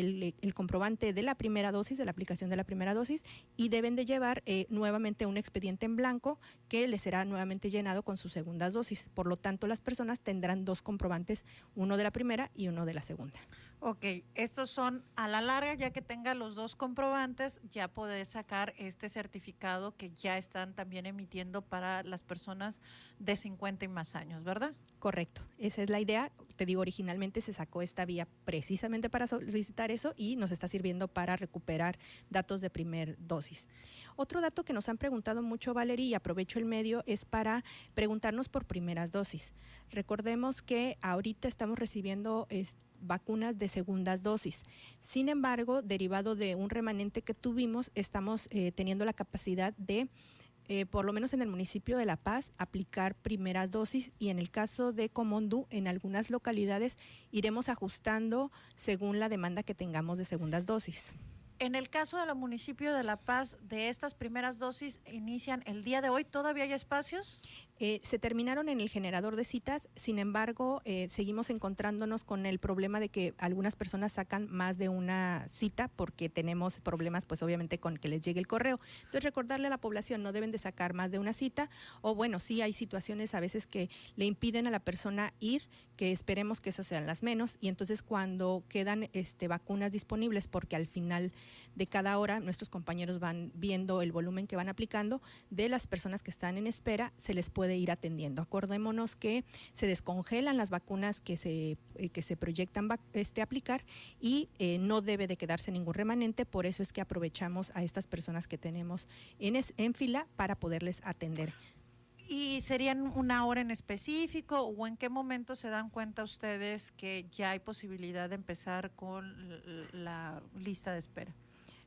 [SPEAKER 18] el, comprobante de la primera dosis, de la aplicación de la primera dosis, y deben de llevar eh, nuevamente un expediente en blanco que les será nuevamente llenado con sus segundas dosis. Por lo tanto, las personas tendrán dos comprobantes, uno de la primera y uno de la segunda.
[SPEAKER 3] Ok, estos son a la larga, ya que tenga los dos comprobantes, ya podés sacar este certificado que ya están también emitiendo para las personas de 50 y más años, ¿verdad?
[SPEAKER 18] Correcto, esa es la idea. Te digo, originalmente se sacó esta vía precisamente para solicitar eso y nos está sirviendo para recuperar datos de primer dosis. Otro dato que nos han preguntado mucho, Valeria, y aprovecho el medio, es para preguntarnos por primeras dosis. Recordemos que ahorita estamos recibiendo vacunas de segundas dosis. Sin embargo, derivado de un remanente que tuvimos, estamos eh, teniendo la capacidad de eh, por lo menos en el municipio de La Paz, aplicar primeras dosis y en el caso de Comondú, en algunas localidades iremos ajustando según la demanda que tengamos de segundas dosis.
[SPEAKER 3] En el caso del municipio de La Paz, de estas primeras dosis inician el día de hoy. ¿Todavía hay espacios?
[SPEAKER 18] Eh, se terminaron en el generador de citas, sin embargo, eh, seguimos encontrándonos con el problema de que algunas personas sacan más de una cita porque tenemos problemas, pues obviamente, con que les llegue el correo. Entonces, recordarle a la población, no deben de sacar más de una cita, o bueno, sí hay situaciones a veces que le impiden a la persona ir, que esperemos que esas sean las menos, y entonces cuando quedan este, vacunas disponibles, porque al final de cada hora nuestros compañeros van viendo el volumen que van aplicando, de las personas que están en espera, se les puede ir atendiendo. Acordémonos que se descongelan las vacunas que se, eh, que se proyectan este, aplicar y eh, no debe de quedarse ningún remanente, por eso es que aprovechamos a estas personas que tenemos en, en fila para poderles atender.
[SPEAKER 3] ¿Y serían una hora en específico o en qué momento se dan cuenta ustedes que ya hay posibilidad de empezar con la lista de espera?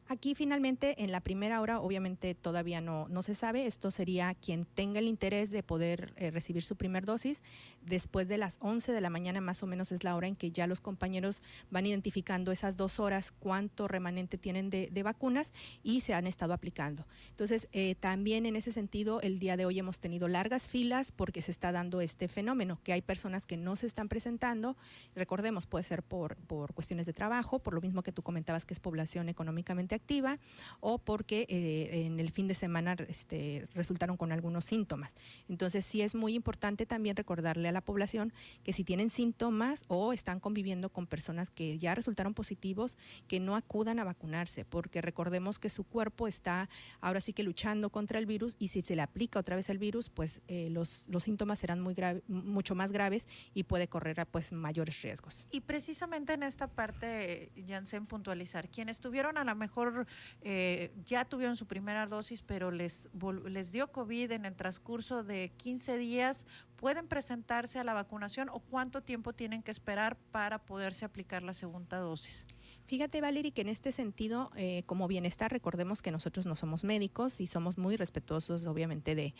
[SPEAKER 18] Aquí finalmente en la primera hora obviamente todavía no, no se sabe, esto sería quien tenga el interés de poder eh, recibir su primer dosis, después de las 11 de la mañana más o menos es la hora en que ya los compañeros van identificando esas dos horas cuánto remanente tienen de, vacunas y se han estado aplicando. Entonces eh, también en ese sentido el día de hoy hemos tenido largas filas porque se está dando este fenómeno, que hay personas que no se están presentando, recordemos puede ser por, por cuestiones de trabajo, por lo mismo que tú comentabas que es población económicamente activa o porque eh, en el fin de semana este, resultaron con algunos síntomas. Entonces sí es muy importante también recordarle a la población que si tienen síntomas o están conviviendo con personas que ya resultaron positivos, que no acudan a vacunarse, porque recordemos que su cuerpo está ahora sí que luchando contra el virus y si se le aplica otra vez el virus, pues eh, los, los síntomas serán muy grave, mucho más graves y puede correr pues mayores riesgos.
[SPEAKER 3] Y precisamente en esta parte, Janssen, puntualizar, quienes tuvieron a lo mejor eh, ya tuvieron su primera dosis, pero les, les dio COVID en el transcurso de 15 días, ¿pueden presentarse a la vacunación o cuánto tiempo tienen que esperar para poderse aplicar la segunda dosis?
[SPEAKER 18] Fíjate, Valerie, que en este sentido, eh, como bienestar, recordemos que nosotros no somos médicos y somos muy respetuosos, obviamente, de,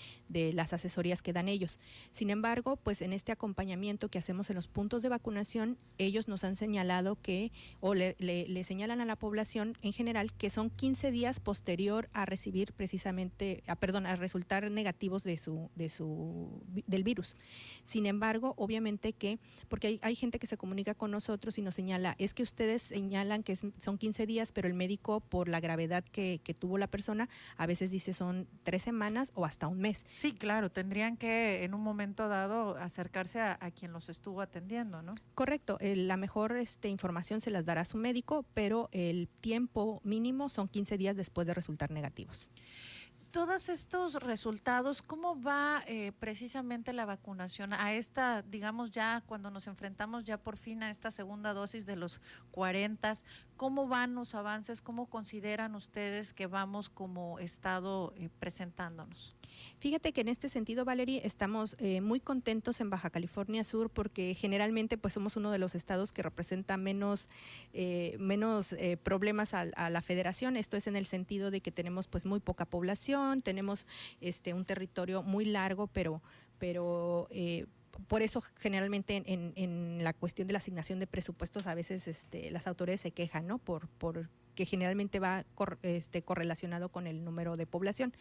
[SPEAKER 18] las asesorías que dan ellos. Sin embargo, pues en este acompañamiento que hacemos en los puntos de vacunación, ellos nos han señalado que, o le, le, señalan a la población en general, que son 15 días posterior a recibir precisamente, a, perdón, a resultar negativos de su, de su, del virus. Sin embargo, obviamente que, porque hay, hay gente que se comunica con nosotros y nos señala, es que ustedes señalan que son 15 días, pero el médico, por la gravedad que, tuvo la persona, a veces dice son tres semanas o hasta un mes.
[SPEAKER 3] Sí, claro, tendrían que en un momento dado acercarse a, quien los estuvo atendiendo, ¿no?
[SPEAKER 18] Correcto, la mejor este, información se las dará su médico, pero el tiempo mínimo son 15 días después de resultar negativos
[SPEAKER 3] todos estos resultados, ¿cómo va eh, precisamente la vacunación a esta, digamos ya, cuando nos enfrentamos ya por fin a esta segunda dosis de los 40? ¿Cómo van los avances? ¿Cómo consideran ustedes que vamos como Estado eh, presentándonos?
[SPEAKER 18] Fíjate que en este sentido, Valerie, estamos eh, muy contentos en Baja California Sur porque generalmente pues somos uno de los estados que representa menos, eh, menos eh, problemas a, la federación. Esto es en el sentido de que tenemos pues muy poca población, tenemos este un territorio muy largo, pero, pero por eso generalmente en, en, la cuestión de la asignación de presupuestos a veces este, las autoridades se quejan, ¿no? Por, por que generalmente va este, correlacionado con el número de población.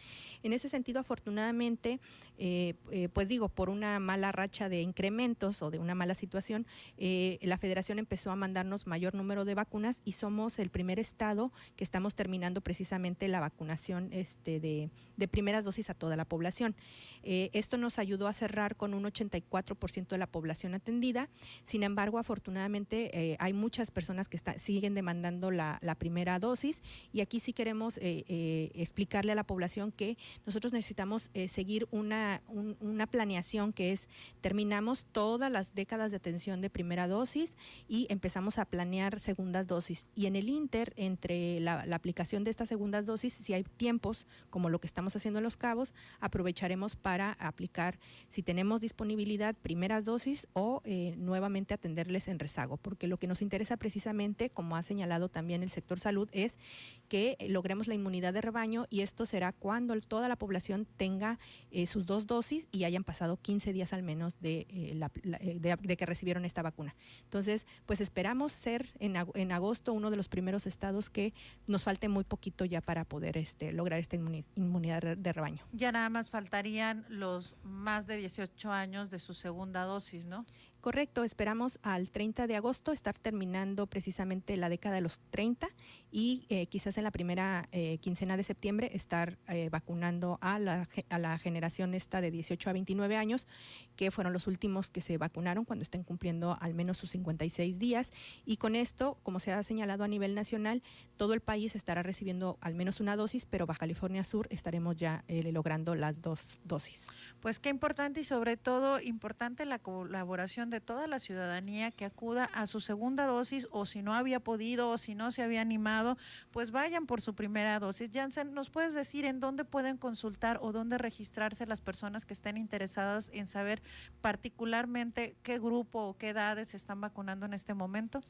[SPEAKER 18] En ese sentido, afortunadamente, eh, eh, pues digo, por una mala racha de incrementos o de una mala situación, eh, la federación empezó a mandarnos mayor número de vacunas y somos el primer estado que estamos terminando precisamente la vacunación este, de, de primeras dosis a toda la población. esto nos ayudó a cerrar con un 84% de la población atendida. Sin embargo, afortunadamente, hay muchas personas que siguen demandando la, la primera dosis. Y aquí sí queremos eh, eh, explicarle a la población que nosotros necesitamos eh, seguir una, una planeación que es terminamos todas las décadas de atención de primera dosis y empezamos a planear segundas dosis. Y en el inter, entre la, aplicación de estas segundas dosis, si hay tiempos como lo que estamos haciendo en Los Cabos, aprovecharemos para aplicar, si tenemos disponibilidad, primeras dosis o nuevamente atenderles en rezago, porque lo que nos interesa precisamente, como ha señalado también el sector salud, es que logremos la inmunidad de rebaño y esto será cuando toda la población tenga eh, sus dos dosis y hayan pasado 15 días al menos de, eh, eh, de, que recibieron esta vacuna. Entonces, pues esperamos ser en, en, agosto uno de los primeros estados que nos falte muy poquito ya para poder este, lograr esta inmunidad de rebaño.
[SPEAKER 3] Ya nada más faltarían los más de 18 años de su segunda dosis, ¿no?
[SPEAKER 18] Correcto, esperamos al 30 de agosto estar terminando precisamente la década de los 30 y eh, quizás en la primera eh, quincena de septiembre estar eh, vacunando a la, a la generación esta de 18 a 29 años, que fueron los últimos que se vacunaron cuando estén cumpliendo al menos sus 56 días. Y con esto, como se ha señalado a nivel nacional, todo el país estará recibiendo al menos una dosis, pero Baja California Sur estaremos ya logrando las dos dosis.
[SPEAKER 3] Pues qué importante y sobre todo importante la colaboración de toda la ciudadanía que acuda a su segunda dosis o si no había podido o si no se había animado, pues vayan por su primera dosis. Jansen, ¿nos puedes decir en dónde pueden consultar o dónde registrarse las personas que estén interesadas en saber particularmente qué grupo o qué edades se están vacunando en este momento?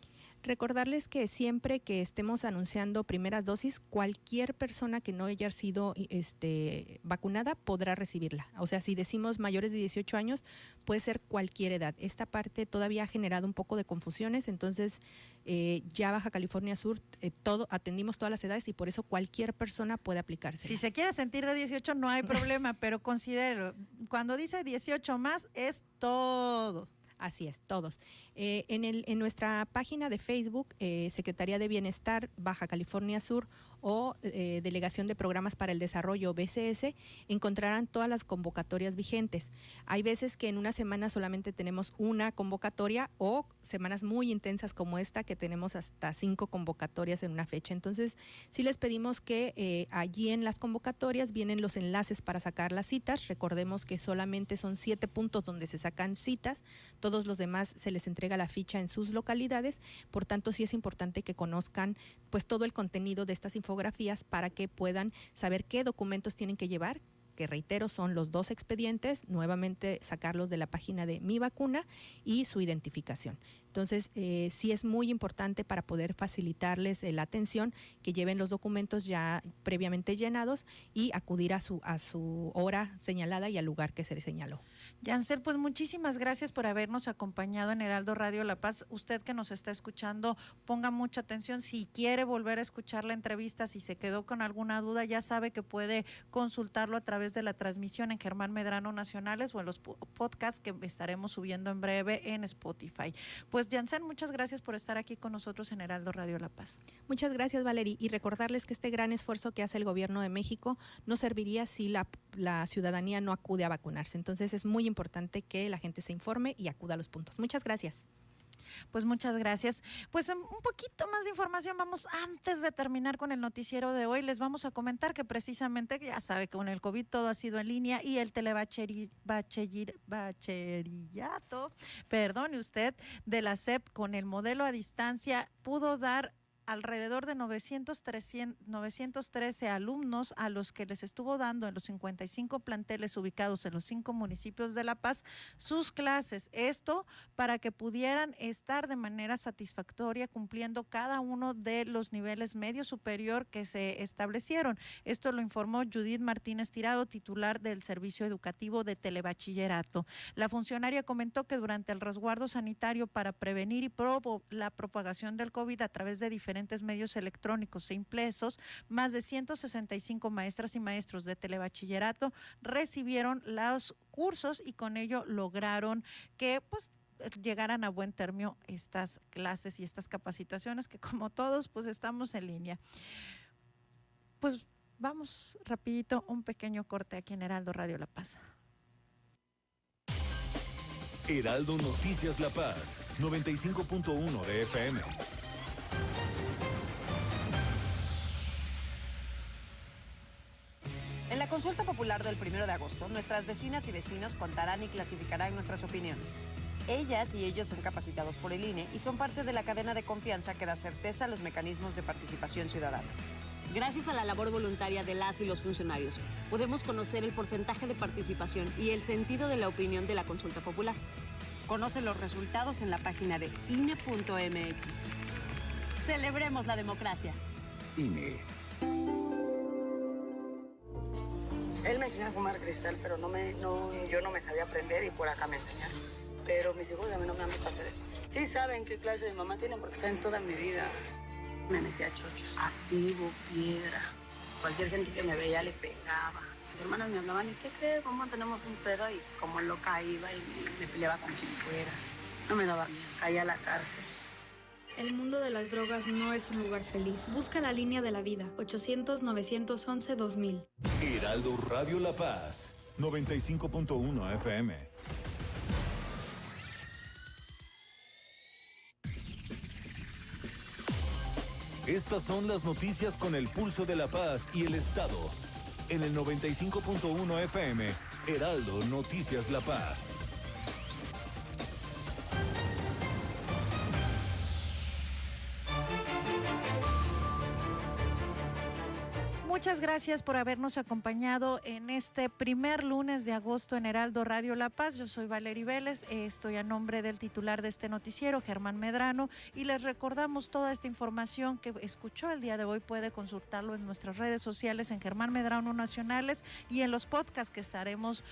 [SPEAKER 18] Recordarles que siempre que estemos anunciando primeras dosis, cualquier persona que no haya sido este, vacunada podrá recibirla. O sea, si decimos mayores de 18 años, puede ser cualquier edad. Esta parte todavía ha generado un poco de confusiones, entonces eh, ya Baja California Sur eh, todo atendimos todas las edades y por eso cualquier persona puede aplicarse.
[SPEAKER 3] Si se quiere sentir de 18 no hay problema, pero considero, cuando dice 18 más es todo.
[SPEAKER 18] Así es, todos. Eh, en, nuestra página de Facebook, eh, Secretaría de Bienestar Baja California Sur o eh, Delegación de Programas para el Desarrollo BCS, encontrarán todas las convocatorias vigentes. Hay veces que en una semana solamente tenemos una convocatoria o semanas muy intensas como esta que tenemos hasta cinco convocatorias en una fecha. Entonces, sí les pedimos que allí en las convocatorias vienen los enlaces para sacar las citas. Recordemos que solamente son siete puntos donde se sacan citas, todos los demás se les entrega la ficha en sus localidades, por tanto sí es importante que conozcan pues todo el contenido de estas infografías para que puedan saber qué documentos tienen que llevar, que reitero son los dos expedientes, nuevamente sacarlos de la página de Mi Vacuna y su identificación. Entonces, eh, sí es muy importante para poder facilitarles la atención que lleven los documentos ya previamente llenados y acudir a su, a su hora señalada y al lugar que se les señaló.
[SPEAKER 3] Yancel, pues muchísimas gracias por habernos acompañado en Heraldo Radio La Paz. Usted que nos está escuchando, ponga mucha atención. Si quiere volver a escuchar la entrevista, si se quedó con alguna duda, ya sabe que puede consultarlo a través de la transmisión en Germán Medrano Nacionales o en los podcasts que estaremos subiendo en breve en Spotify. Pues Jansen, muchas gracias por estar aquí con nosotros en Heraldo Radio La Paz.
[SPEAKER 18] Muchas gracias, Valerie. Y recordarles que este gran esfuerzo que hace el gobierno de México no serviría si la, la ciudadanía no acude a vacunarse. Entonces es muy importante que la gente se informe y acuda a los puntos. Muchas gracias.
[SPEAKER 3] Pues muchas gracias. Pues em, un poquito más de información. Vamos, antes de terminar con el noticiero de hoy, les vamos a comentar que precisamente, ya sabe que con el COVID todo ha sido en línea y el telebachillerato, perdone usted, de la SEP con el modelo a distancia pudo dar alrededor de 900, 913 alumnos a los que les estuvo dando en los 55 planteles ubicados en los cinco municipios de La Paz sus clases. Esto para que pudieran estar de manera satisfactoria cumpliendo cada uno de los niveles medio superior que se establecieron. Esto lo informó Judith Martínez Tirado, titular del Servicio Educativo de Telebachillerato. La funcionaria comentó que durante el resguardo sanitario para prevenir y la propagación del COVID a través de diferentes medios electrónicos e impresos, más de 165 maestras y maestros de telebachillerato recibieron los cursos y con ello lograron que pues llegaran a buen término estas clases y estas capacitaciones que como todos pues estamos en línea. Pues vamos rapidito un pequeño corte aquí en Heraldo Radio La Paz.
[SPEAKER 2] Heraldo Noticias La Paz, 95.1 de FM.
[SPEAKER 19] En la consulta popular del primero de agosto, nuestras vecinas y vecinos contarán y clasificarán nuestras opiniones. Ellas y ellos son capacitados por el INE y son parte de la cadena de confianza que da certeza a los mecanismos de participación ciudadana.
[SPEAKER 20] Gracias a la labor voluntaria de las y los funcionarios, podemos conocer el porcentaje de participación y el sentido de la opinión de la consulta popular.
[SPEAKER 19] Conoce los resultados en la página de INE.mx.
[SPEAKER 20] Celebremos la democracia.
[SPEAKER 2] INE.
[SPEAKER 21] Él me enseñó a fumar cristal, pero no me, no, yo no me sabía aprender y por acá me enseñaron. Pero mis hijos a mí no me han visto hacer eso. Sí saben qué clase de mamá tienen porque saben toda mi vida. Me metí a chochos, activo, piedra. Cualquier gente que me veía le pegaba. Mis hermanas me hablaban, ¿y qué qué? ¿Cómo tenemos un pedo? Y como loca iba y me, peleaba con quien fuera. No me daba miedo, caía a la cárcel.
[SPEAKER 22] El mundo de las drogas no es un lugar feliz. Busca la línea de la vida. 800-911-2000.
[SPEAKER 2] Heraldo Radio La Paz. 95.1 FM. Estas son las noticias con el pulso de la paz y el Estado. En el 95.1 FM, Heraldo Noticias La Paz.
[SPEAKER 3] Muchas gracias por habernos acompañado en este primer lunes de agosto en Heraldo Radio La Paz. Yo soy Valerie Vélez, estoy a nombre del titular de este noticiero, Germán Medrano, y les recordamos toda esta información que escuchó el día de hoy. Puede consultarlo en nuestras redes sociales en Germán Medrano Nacionales y en los podcasts que estaremos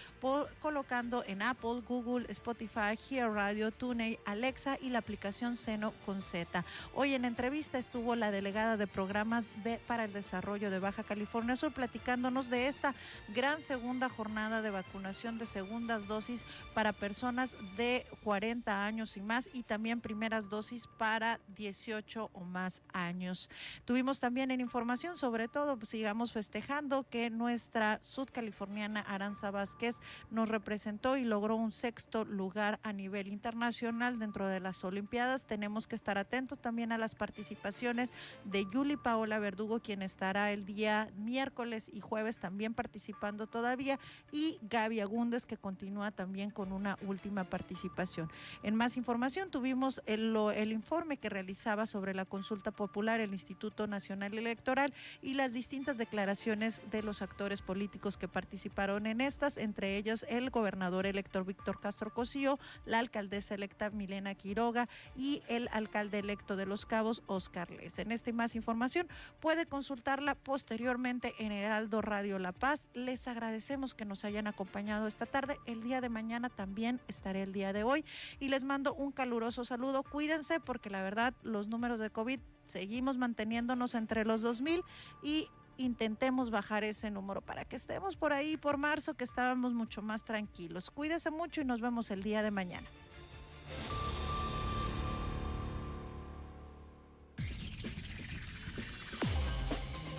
[SPEAKER 3] colocando en Apple, Google, Spotify, Here Radio, TuneIn, Alexa y la aplicación Seno con Z. Hoy en entrevista estuvo la delegada de programas para el desarrollo de Baja California Sur platicándonos de esta gran segunda jornada de vacunación de segundas dosis para personas de 40 años y más y también primeras dosis para 18 o más años. Tuvimos también en información, sobre todo, pues, sigamos festejando que nuestra sudcaliforniana Aranza Vázquez nos representó y logró un sexto lugar a nivel internacional dentro de las Olimpiadas. Tenemos que estar atentos también a las participaciones de Yuli Paola Verdugo, quien estará el día miércoles y jueves también participando todavía, y Gaby Agúndez, que continúa también con una última participación. En más información, tuvimos el, informe que realizaba sobre la consulta popular el Instituto Nacional Electoral y las distintas declaraciones de los actores políticos que participaron en estas, entre ellos el gobernador elector Víctor Castro Cosío, la alcaldesa electa Milena Quiroga y el alcalde electo de Los Cabos, Oscar Les. En esta y más información puede consultarla en Heraldo Radio La Paz. Les agradecemos que nos hayan acompañado esta tarde. El día de mañana también estaré el día de hoy y les mando un caluroso saludo. Cuídense porque la verdad los números de COVID seguimos manteniéndonos entre los 2000 y intentemos bajar ese número para que estemos por ahí por marzo que estábamos mucho más tranquilos. Cuídense mucho y nos vemos el día de mañana.